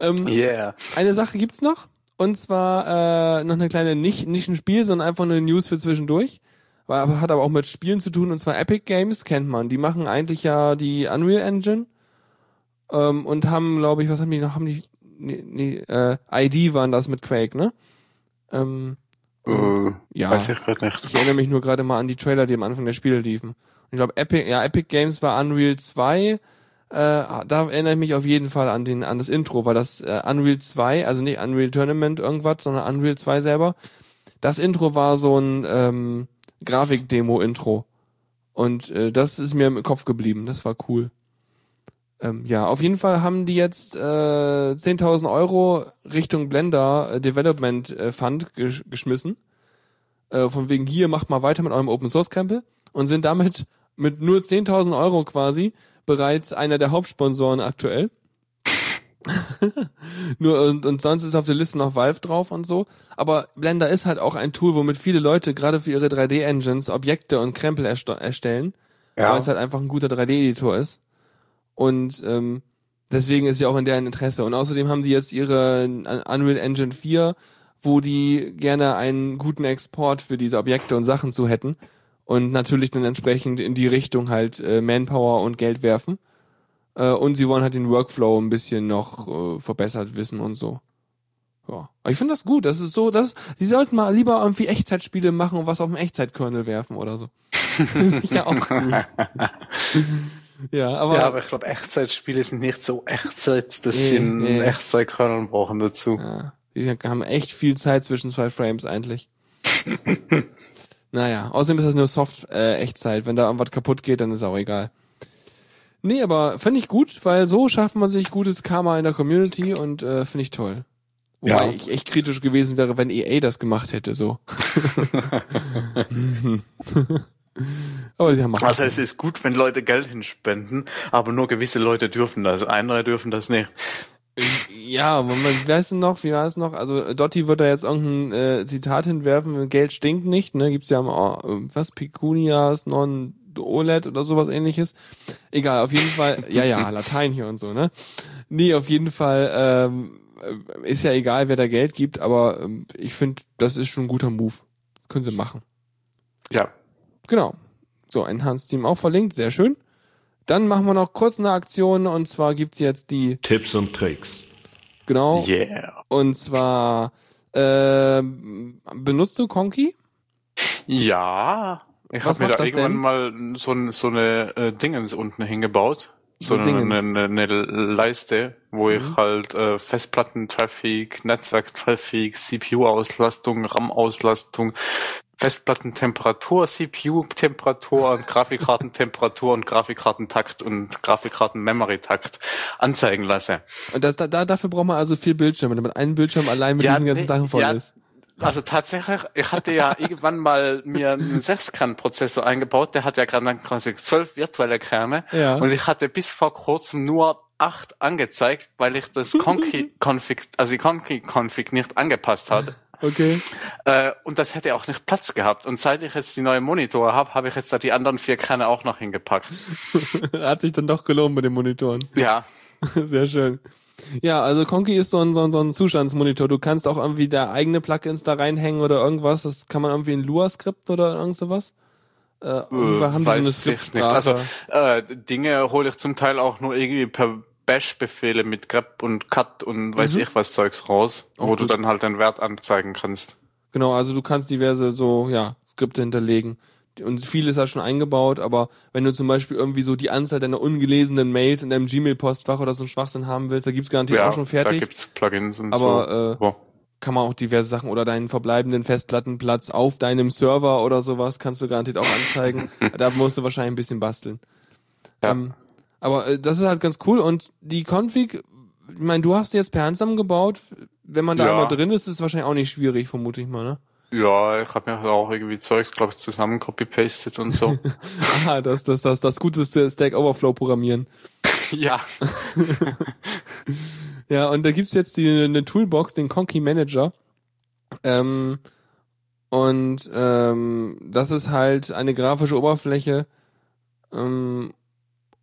Ähm, Yeah. Eine Sache gibt's noch. Und zwar äh, noch eine kleine, nicht, nicht ein Spiel, sondern einfach eine News für zwischendurch. Aber, hat aber auch mit Spielen zu tun. Und zwar Epic Games kennt man. Die machen eigentlich ja die Unreal Engine. Ähm, und haben, glaube ich, was haben die noch? Haben die, nee, nee, äh, ID waren das mit Quake, ne? Ähm, Äh, ja. Weiß ich gerade nicht. ich erinnere mich nur gerade mal an die Trailer, die am Anfang der Spiele liefen. Und ich glaube, Epic, ja, Epic Games war Unreal 2. Äh, da erinnere ich mich auf jeden Fall an den, an das Intro, weil das äh, Unreal 2, also nicht Unreal Tournament irgendwas, sondern Unreal 2 selber. Das Intro war so ein ähm, Grafikdemo-Intro. Und äh, das ist mir im Kopf geblieben. Das war cool. Ähm, ja, auf jeden Fall haben die jetzt äh, 10.000 Euro Richtung Blender äh, Development äh, Fund gesch geschmissen. Äh, von wegen hier macht mal weiter mit eurem Open Source Krempel und sind damit mit nur 10.000 Euro quasi bereits einer der Hauptsponsoren aktuell. Nur und, und sonst ist auf der Liste noch Valve drauf und so. Aber Blender ist halt auch ein Tool, womit viele Leute gerade für ihre 3D-Engines Objekte und Krempel erstellen, Ja. weil es halt einfach ein guter 3D-Editor ist. Und ähm, deswegen ist ja auch in deren Interesse. Und außerdem haben die jetzt ihre Unreal Engine 4, wo die gerne einen guten Export für diese Objekte und Sachen zu hätten. Und natürlich dann entsprechend in die Richtung halt äh, Manpower und Geld werfen. Äh, und sie wollen halt den Workflow ein bisschen noch äh, verbessert wissen und so. Ja. Aber ich finde das gut. Das ist so, dass sie sollten mal lieber irgendwie Echtzeitspiele machen und was auf dem Echtzeitkernel werfen oder so. das ist ja auch gut. ja, aber, ja, aber ich glaube, Echtzeitspiele sind nicht so Echtzeit, dass Nee, sie einen nee. Echtzeitkernel brauchen dazu. ja, die haben echt viel Zeit zwischen zwei Frames eigentlich. naja, außerdem ist das nur Soft äh. Wenn da irgendwas kaputt geht, dann ist auch egal. Nee, aber finde ich gut, weil so schafft man sich gutes Karma in der Community und äh, finde ich toll. Wobei Ja. ich echt kritisch gewesen wäre, wenn EA das gemacht hätte, so. aber die haben auch Also es ist gut, wenn Leute Geld hinspenden, aber nur gewisse Leute dürfen das. Andere dürfen das nicht. Ja, man, weiß noch, wie war es noch? Also äh, Dotti wird da jetzt irgendein äh, Zitat hinwerfen, Geld stinkt nicht, ne? Gibt's ja mal, was, Pecunias non OLED oder sowas ähnliches. Egal, auf jeden Fall, ja, ja, Latein hier und so, ne? Nee, auf jeden Fall, ähm, äh, ist ja egal, wer da Geld gibt, aber ähm, ich finde, das ist schon ein guter Move. Das können sie machen. Ja. Genau. So, Enhanced Team auch verlinkt, sehr schön. Dann machen wir noch kurz eine Aktion und zwar gibt's jetzt die, Tipps und Tricks. genau, Yeah. Und zwar äh, benutzt du Conky? Ja. Ich habe mir da irgendwann denn? mal so, ein, so eine äh, Dingens unten hingebaut. So, So eine, eine, eine Leiste, wo ich halt äh, Festplattentraffic, Netzwerktraffic, CPU-Auslastung, RAM-Auslastung, Festplattentemperatur, CPU-Temperatur und Grafikkartentemperatur und Grafikkartentakt und Grafikkarten-Memory-Takt anzeigen lasse. Und das, da, da, dafür braucht man also vier Bildschirme, damit ein Bildschirm allein mit Ja, diesen ganzen nee, Sachen voll ja. ist. Also tatsächlich, ich hatte ja irgendwann mal mir einen Sechskern-Prozessor eingebaut, der hat ja gerade dann quasi zwölf virtuelle Kerne Ja. und ich hatte bis vor kurzem nur acht angezeigt, weil ich das Conky-Config, also die Conky-Config nicht angepasst hatte. Okay. Äh, und das hätte auch nicht Platz gehabt. Und seit ich jetzt die neue Monitore habe, habe ich jetzt da die anderen vier Kerne auch noch hingepackt. Hat sich dann doch gelohnt mit den Monitoren. Ja, Sehr schön. Ja, also Conky ist so ein, so ein, so ein Zustandsmonitor. Du kannst auch irgendwie da eigene Plugins da reinhängen oder irgendwas. Das kann man irgendwie in Lua skripten oder irgend sowas. Äh, irgendwann haben die so eine weiß ich nicht. Also äh, Dinge hole ich zum Teil auch nur irgendwie per Bash-Befehle mit grep und cut und weiß Mhm. ich was Zeugs raus, Auch wo du dann halt den Wert anzeigen kannst. Genau, also du kannst diverse so, ja, Skripte hinterlegen. Und viel ist da schon eingebaut, aber wenn du zum Beispiel irgendwie so die Anzahl deiner ungelesenen Mails in deinem Gmail-Postfach oder so einen Schwachsinn haben willst, da gibt's garantiert auch schon da fertig. gibt's Plugins und Aber so. äh, Wo? kann man auch diverse Sachen oder deinen verbleibenden Festplattenplatz auf deinem Server oder sowas kannst du garantiert auch anzeigen. da musst du wahrscheinlich ein bisschen basteln. Ja. Ähm, aber äh, das ist halt ganz cool und die Config, ich meine, du hast die jetzt per Hand zusammengebaut. Wenn man da Ja. einmal drin ist, ist es wahrscheinlich auch nicht schwierig, vermute ich mal, ne? Ja, ich habe mir halt auch irgendwie Zeugs, glaube ich, zusammen copy-pasted und so. Aha, das, das, das, das gute Stack Overflow programmieren. ja. Ja, und da gibt's jetzt die, eine Toolbox, den Conky Manager. Ähm, und ähm, das ist halt eine grafische Oberfläche. Ähm,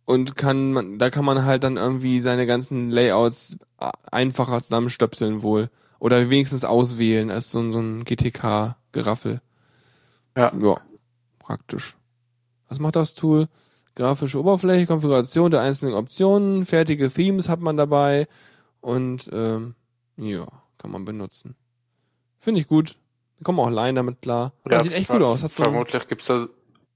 und kann man, da kann man halt dann irgendwie seine ganzen Layouts a- einfacher zusammenstöpseln wohl. Oder wenigstens auswählen als so, ein- so ein GTK-Geraffel. Ja. Ja, praktisch. Was macht das Tool? Grafische Oberfläche, Konfiguration der einzelnen Optionen, fertige Themes hat man dabei und ähm, ja, kann man benutzen. Finde ich gut. Kommen auch allein damit klar. Das sieht echt gut aus. So ein, vermutlich gibt's da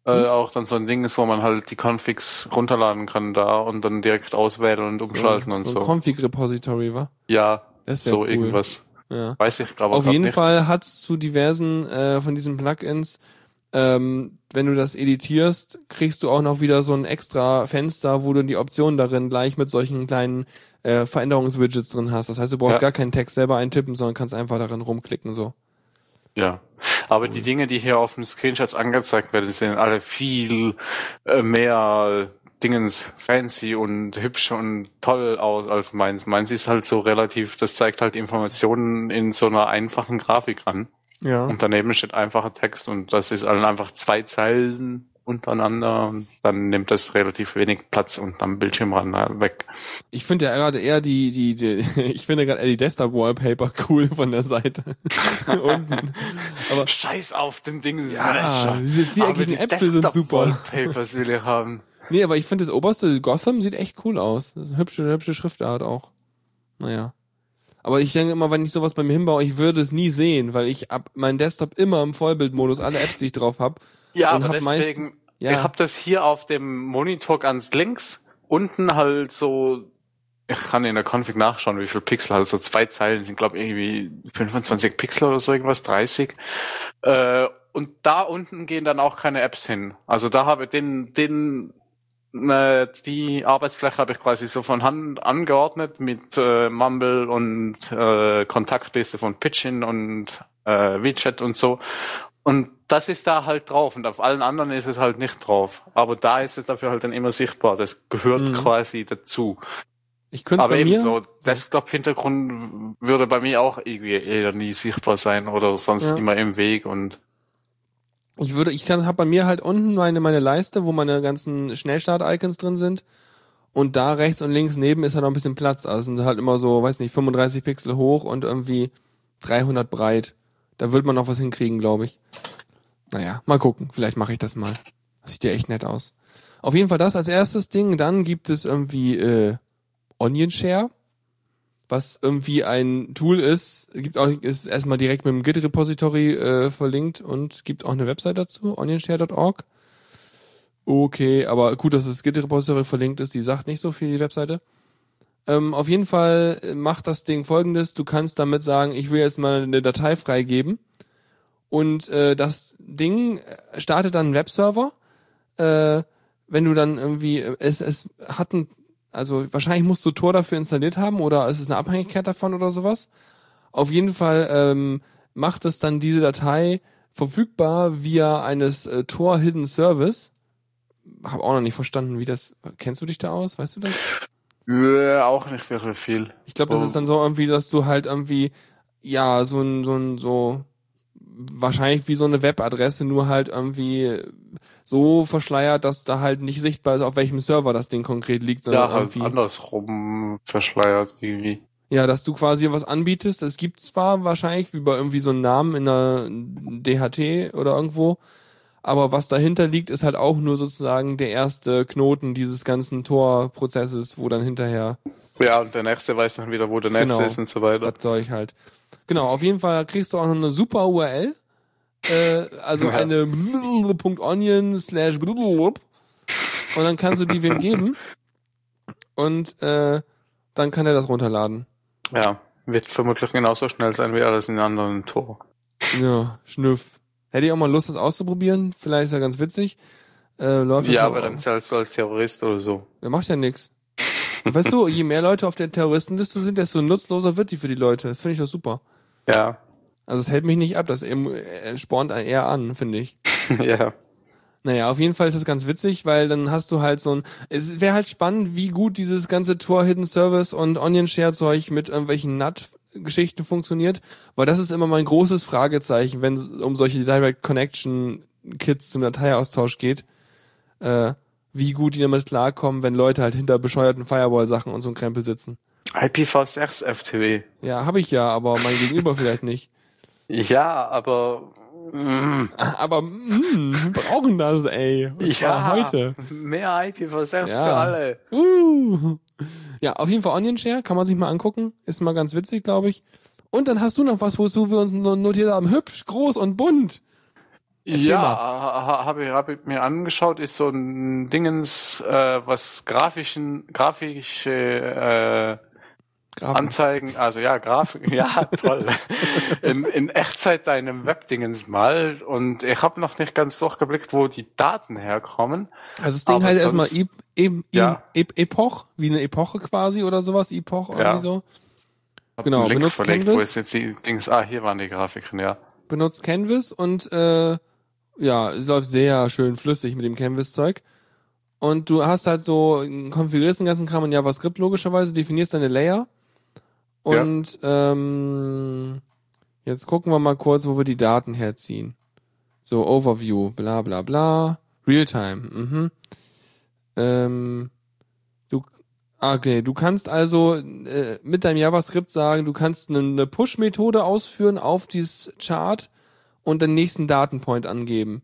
äh, Hm? auch dann so ein Ding, wo man halt die Configs runterladen kann da und dann direkt auswählen und umschalten und so so. ein Config-Repository, wa? ja, so cool. irgendwas. Ja. Weiß ich, glaube Auf jeden nicht. Fall hat's zu diversen äh, von diesen Plugins ähm, wenn du das editierst, kriegst du auch noch wieder so ein extra Fenster, wo du die Optionen darin gleich mit solchen kleinen äh, Veränderungswidgets drin hast. Das heißt, du brauchst Ja. gar keinen Text selber eintippen, sondern kannst einfach darin rumklicken so. Ja. Aber die Dinge, die hier auf den Screenshots angezeigt werden, sind alle viel äh, mehr Dingens fancy und hübsch und toll aus als meins. Meins ist halt so relativ, das zeigt halt Informationen in so einer einfachen Grafik an. Ja. Und daneben steht einfacher Text und das ist dann einfach zwei Zeilen untereinander und dann nimmt das relativ wenig Platz und am Bildschirmrand äh, weg. Ich finde ja gerade eher die, die, die ich finde gerade eher die Desktop Wallpaper cool von der Seite. Unten. Aber Scheiß auf den Ding. Ja, diese viereckigen Äpfel sind super. Wallpapers will ich haben. nee, aber ich finde das oberste Gotham sieht echt cool aus. Das ist eine hübsche, hübsche Schriftart auch. Naja. Aber ich denke immer, wenn ich sowas bei mir hinbaue, ich würde es nie sehen, weil ich ab meinen Desktop immer im Vollbildmodus, alle Apps, die ich drauf habe. Ja, Und aber deswegen, ja. ich habe das hier auf dem Monitor ganz links, unten halt so, ich kann in der Config nachschauen, wie viel Pixel, halt so zwei Zeilen sind, glaube irgendwie 25 Pixel oder so irgendwas, 30. Äh, und da unten gehen dann auch keine Apps hin. Also da habe ich den, den äh, die Arbeitsfläche habe ich quasi so von Hand angeordnet mit äh, Mumble und äh, Kontaktliste von Pitchin und äh, WeChat und so. Und das ist da halt drauf und auf allen anderen ist es halt nicht drauf. Aber da ist es dafür halt dann immer sichtbar. Das gehört Mhm. quasi dazu. Ich könnte Aber bei eben mir, so Desktop-Hintergrund würde bei mir auch irgendwie eher nie sichtbar sein oder sonst Ja. immer im Weg und ich würde, ich kann, habe bei mir halt unten meine, meine Leiste, wo meine ganzen Schnellstart-Icons drin sind. Und da rechts und links neben ist halt noch ein bisschen Platz. Also sind halt immer so, weiß nicht, 35 Pixel hoch und irgendwie 300 breit. Da wird man noch was hinkriegen, glaube ich. Naja, mal gucken. Vielleicht mache ich das mal. Sieht ja echt nett aus. Auf jeden Fall das als erstes Ding. Dann gibt es irgendwie äh, Onion Share, was irgendwie ein Tool ist. Gibt auch ist erstmal direkt mit dem Git Repository äh, verlinkt und gibt auch eine Website dazu, onionshare.org. Okay, aber gut, dass das Git Repository verlinkt ist. Die sagt nicht so viel die Webseite. Ähm, auf jeden Fall macht das Ding folgendes. Du kannst damit sagen, ich will jetzt mal eine Datei freigeben. Und äh, das Ding startet dann einen Webserver. Äh, wenn du dann irgendwie, äh, es, es hat ein, also wahrscheinlich musst du Tor dafür installiert haben oder es ist eine Abhängigkeit davon oder sowas. Auf jeden Fall ähm, macht es dann diese Datei verfügbar via eines äh, Tor Hidden Service. Hab auch noch nicht verstanden, wie das. Kennst du dich da aus? Weißt du das? Äh, auch nicht wirklich viel. Ich glaube, das ist dann so irgendwie, dass du halt irgendwie, ja, so ein, so ein, so, wahrscheinlich wie so eine Webadresse, nur halt irgendwie so verschleiert, dass da halt nicht sichtbar ist, auf welchem Server das Ding konkret liegt, sondern Ja, halt irgendwie, andersrum verschleiert irgendwie. ja, dass du quasi was anbietest. Es gibt zwar wahrscheinlich wie bei irgendwie so einem Namen in einer DHT oder irgendwo, aber was dahinter liegt, ist halt auch nur sozusagen der erste Knoten dieses ganzen Tor-Prozesses, wo dann hinterher Ja, und der nächste weiß dann wieder, wo der nächste Genau. ist und so weiter. das Zeug halt. Genau, auf jeden Fall kriegst du auch noch eine super URL. Äh, also Ja. eine .onion slash und dann kannst du die wem geben und äh, dann kann er das runterladen. Ja, wird vermutlich genauso schnell sein wie alles in anderen Tor. Ja, schnüff. Hätte ich auch mal Lust, das auszuprobieren. Vielleicht ist ja ganz witzig. Äh, läuft Ja, aber dann zählst du als Terrorist oder so. Der macht ja nix. Weißt du, je mehr Leute auf der Terroristenliste sind, desto nutzloser wird die für die Leute. Das finde ich doch super. Ja, Also es hält mich nicht ab, das em- äh, spornt eher an, finde ich. ja. Naja, auf jeden Fall ist das ganz witzig, weil dann hast du halt so ein, es wäre halt spannend, wie gut dieses ganze Tor Hidden Service und Onion Share Zeug mit irgendwelchen NAT-Geschichten funktioniert, weil das ist immer mein großes Fragezeichen, wenn es um solche Direct Connection Kits zum Dateiaustausch geht, äh, wie gut die damit klarkommen, wenn Leute halt hinter bescheuerten Firewall-Sachen und so ein Krempel sitzen. IPv6 FTW. Ja, habe ich ja, aber mein Gegenüber vielleicht nicht. Ja, aber mm, Aber mh, wir brauchen das, ey. Und ja, heute. mehr IPv6 Ja. für alle. Uh. Ja, auf jeden Fall Onion Share, kann man sich mal angucken. Ist mal ganz witzig, glaube ich. Und dann hast du noch was, wozu wir uns no- notiert haben. Hübsch, groß und bunt. Erzähl ja, habe ich, hab ich mir angeschaut, ist so ein Dingens, äh, was grafischen, grafische, äh, anzeigen, also ja, Grafik, ja, toll. in, in Echtzeit deinem Webdingens mal und ich habe noch nicht ganz durchgeblickt, wo die Daten herkommen. Also das Ding heißt erstmal e Ja. e Epoch, wie eine Epoche quasi oder sowas, Epoch irgendwie Ja. so. Hab Genau, benutzt verlegt, Canvas. wo ist jetzt die Dings, ah, hier waren die Grafiken, ja. benutzt Canvas und äh, ja, es läuft sehr schön flüssig mit dem Canvas-Zeug. Und du hast halt so, konfigurierst den ganzen Kram in JavaScript logischerweise, definierst deine Layer. Und ähm, jetzt gucken wir mal kurz, wo wir die Daten herziehen. So, Overview, bla bla bla. Realtime, mhm. Ähm, du, ah, okay, du kannst also äh, mit deinem JavaScript sagen, du kannst eine, eine Push-Methode ausführen auf dieses Chart und den nächsten Datenpoint angeben.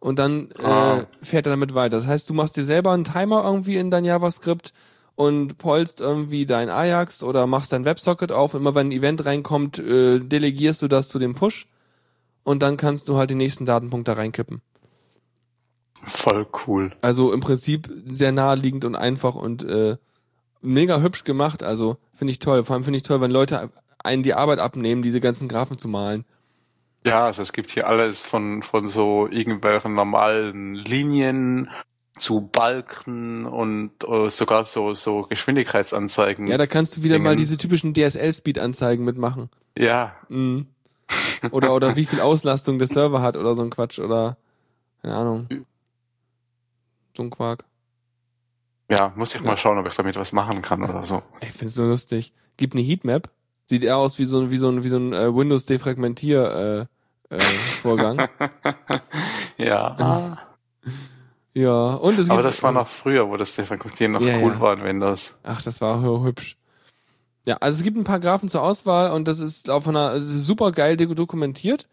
Und dann Ah. äh, fährt er damit weiter. Das heißt, du machst dir selber einen Timer irgendwie in dein JavaScript und polst irgendwie dein Ajax oder machst dein WebSocket auf. Immer wenn ein Event reinkommt, äh, delegierst du das zu dem Push und dann kannst du halt den nächsten Datenpunkt da reinkippen. Voll cool. Also im Prinzip sehr naheliegend und einfach und äh, mega hübsch gemacht. Also finde ich toll. Vor allem finde ich toll, wenn Leute einen die Arbeit abnehmen, diese ganzen Graphen zu malen. Ja, also es gibt hier alles von, von so irgendwelchen normalen Linien zu Balken und äh, sogar so, so Geschwindigkeitsanzeigen. Ja, da kannst du wieder mal Dingen. diese typischen DSL-Speed-Anzeigen mitmachen. ja, Mhm. Oder oder wie viel Auslastung der Server hat oder so ein Quatsch oder keine Ahnung. So ein Quark. ja, muss ich mal schauen, ob ich damit was machen kann oder so. Ey, Ich find's so lustig. Gibt eine Heatmap. Sieht eher aus wie so ein wie so ein wie so ein äh, Windows Defragmentier äh, äh, Vorgang. ja. ja, und es gibt Aber das war noch früher, wo das Defragmentieren noch Ja, cool ja. war in Windows. Ach, das war hü- hübsch. Ja, also es gibt ein paar Graphen zur Auswahl und das ist auf einer ist super geil do- dokumentiert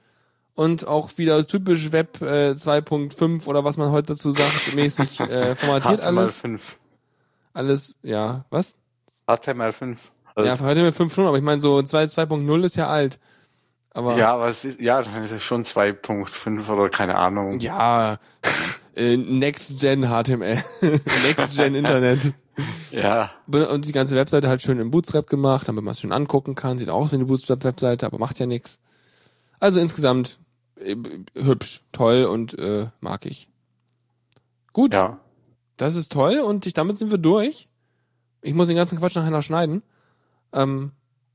und auch wieder typisch Web äh, 2.5 oder was man heute dazu sagt, mäßig äh, formatiert alles. HTML5. Alles, ja, was? HTML5. Also, Ja, heute mit 5.0, aber ich meine so 2 2.0 ist ja alt. Aber ja, aber es ist, ja, dann ist es schon 2.5 oder keine Ahnung. ja äh, Next Gen HTML, Next Gen Internet. Ja. Und die ganze Webseite halt schön im Bootstrap gemacht, damit man es schön angucken kann. Sieht aus wie eine Bootstrap-Webseite, aber macht ja nichts. Also insgesamt äh, hübsch, toll und äh, mag ich. Gut, Ja. das ist toll und ich, damit sind wir durch. Ich muss den ganzen Quatsch nachher noch schneiden. Ähm,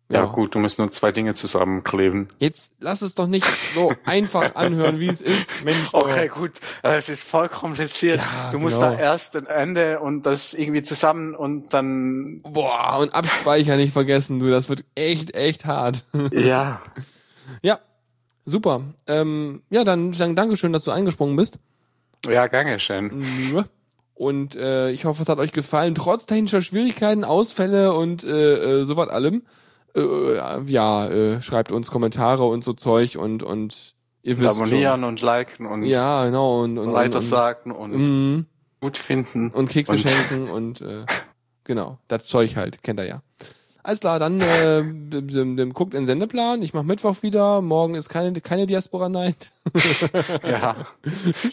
Ja, gut, du musst nur zwei Dinge zusammenkleben. Jetzt lass es doch nicht so einfach anhören, wie es ist. Mensch, Okay, gut. Es ist voll kompliziert. Ja, du musst genau. da erst ein Ende und das irgendwie zusammen und dann. Boah, und Abspeicher nicht vergessen, du. Das wird echt, echt hart. Ja. ja, super. Ähm, ja, dann, dann Dankeschön, dass du eingesprungen bist. Ja, gerne schön. Und äh, ich hoffe, es hat euch gefallen, trotz technischer Schwierigkeiten, Ausfälle und äh, äh, sowas allem. Äh, ja, äh, schreibt uns Kommentare und so Zeug und und ihr wisst abonnieren und liken und. Ja, genau und und weiter und, sagen und und, mm, gut finden. und Kekse Und- schenken und äh, genau, das Zeug halt, kennt ihr ja. Alles klar, dann äh, dem, dem, dem guckt in den Sendeplan. Ich mach Mittwoch wieder. Morgen ist keine keine Diaspora Night. Ja.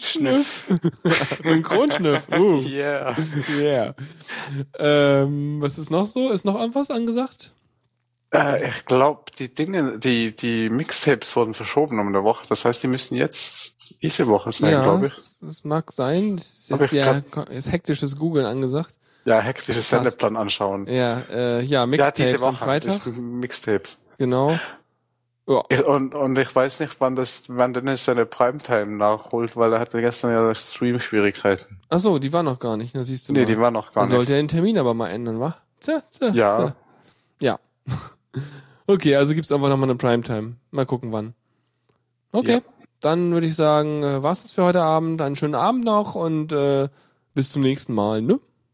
Schnüff. Synchronschniff. Uh. Yeah. Yeah. Ähm, was ist noch so? Ist noch irgendwas angesagt? Äh, ich glaube, die Dinge, die, die Mixtapes wurden verschoben um eine Woche. Das heißt, die müssen jetzt diese Woche sein, ja, glaube ich. es mag sein. Es ist jetzt ja ist hektisches Googeln angesagt. Ja, hektisches Sendeplan anschauen. Ja, äh, ja, Ja, Mixtapes diese am Woche Freitag. ist Mixtapes. Genau. Ja, Und, und ich weiß nicht, wann das, wann Dennis seine Primetime nachholt, weil er hatte gestern ja Stream-Schwierigkeiten. ach so, die war noch gar nicht. Da siehst du Nee, mal. die war noch gar Man sollte nicht. ja den Termin aber mal ändern, wa? Tja, tja, Ja. tja. Ja. okay, also gibt's einfach nochmal eine Primetime. Mal gucken wann. Okay, Ja. dann würde ich sagen, äh, war's das für heute Abend. Einen schönen Abend noch und äh, bis zum nächsten Mal, ne?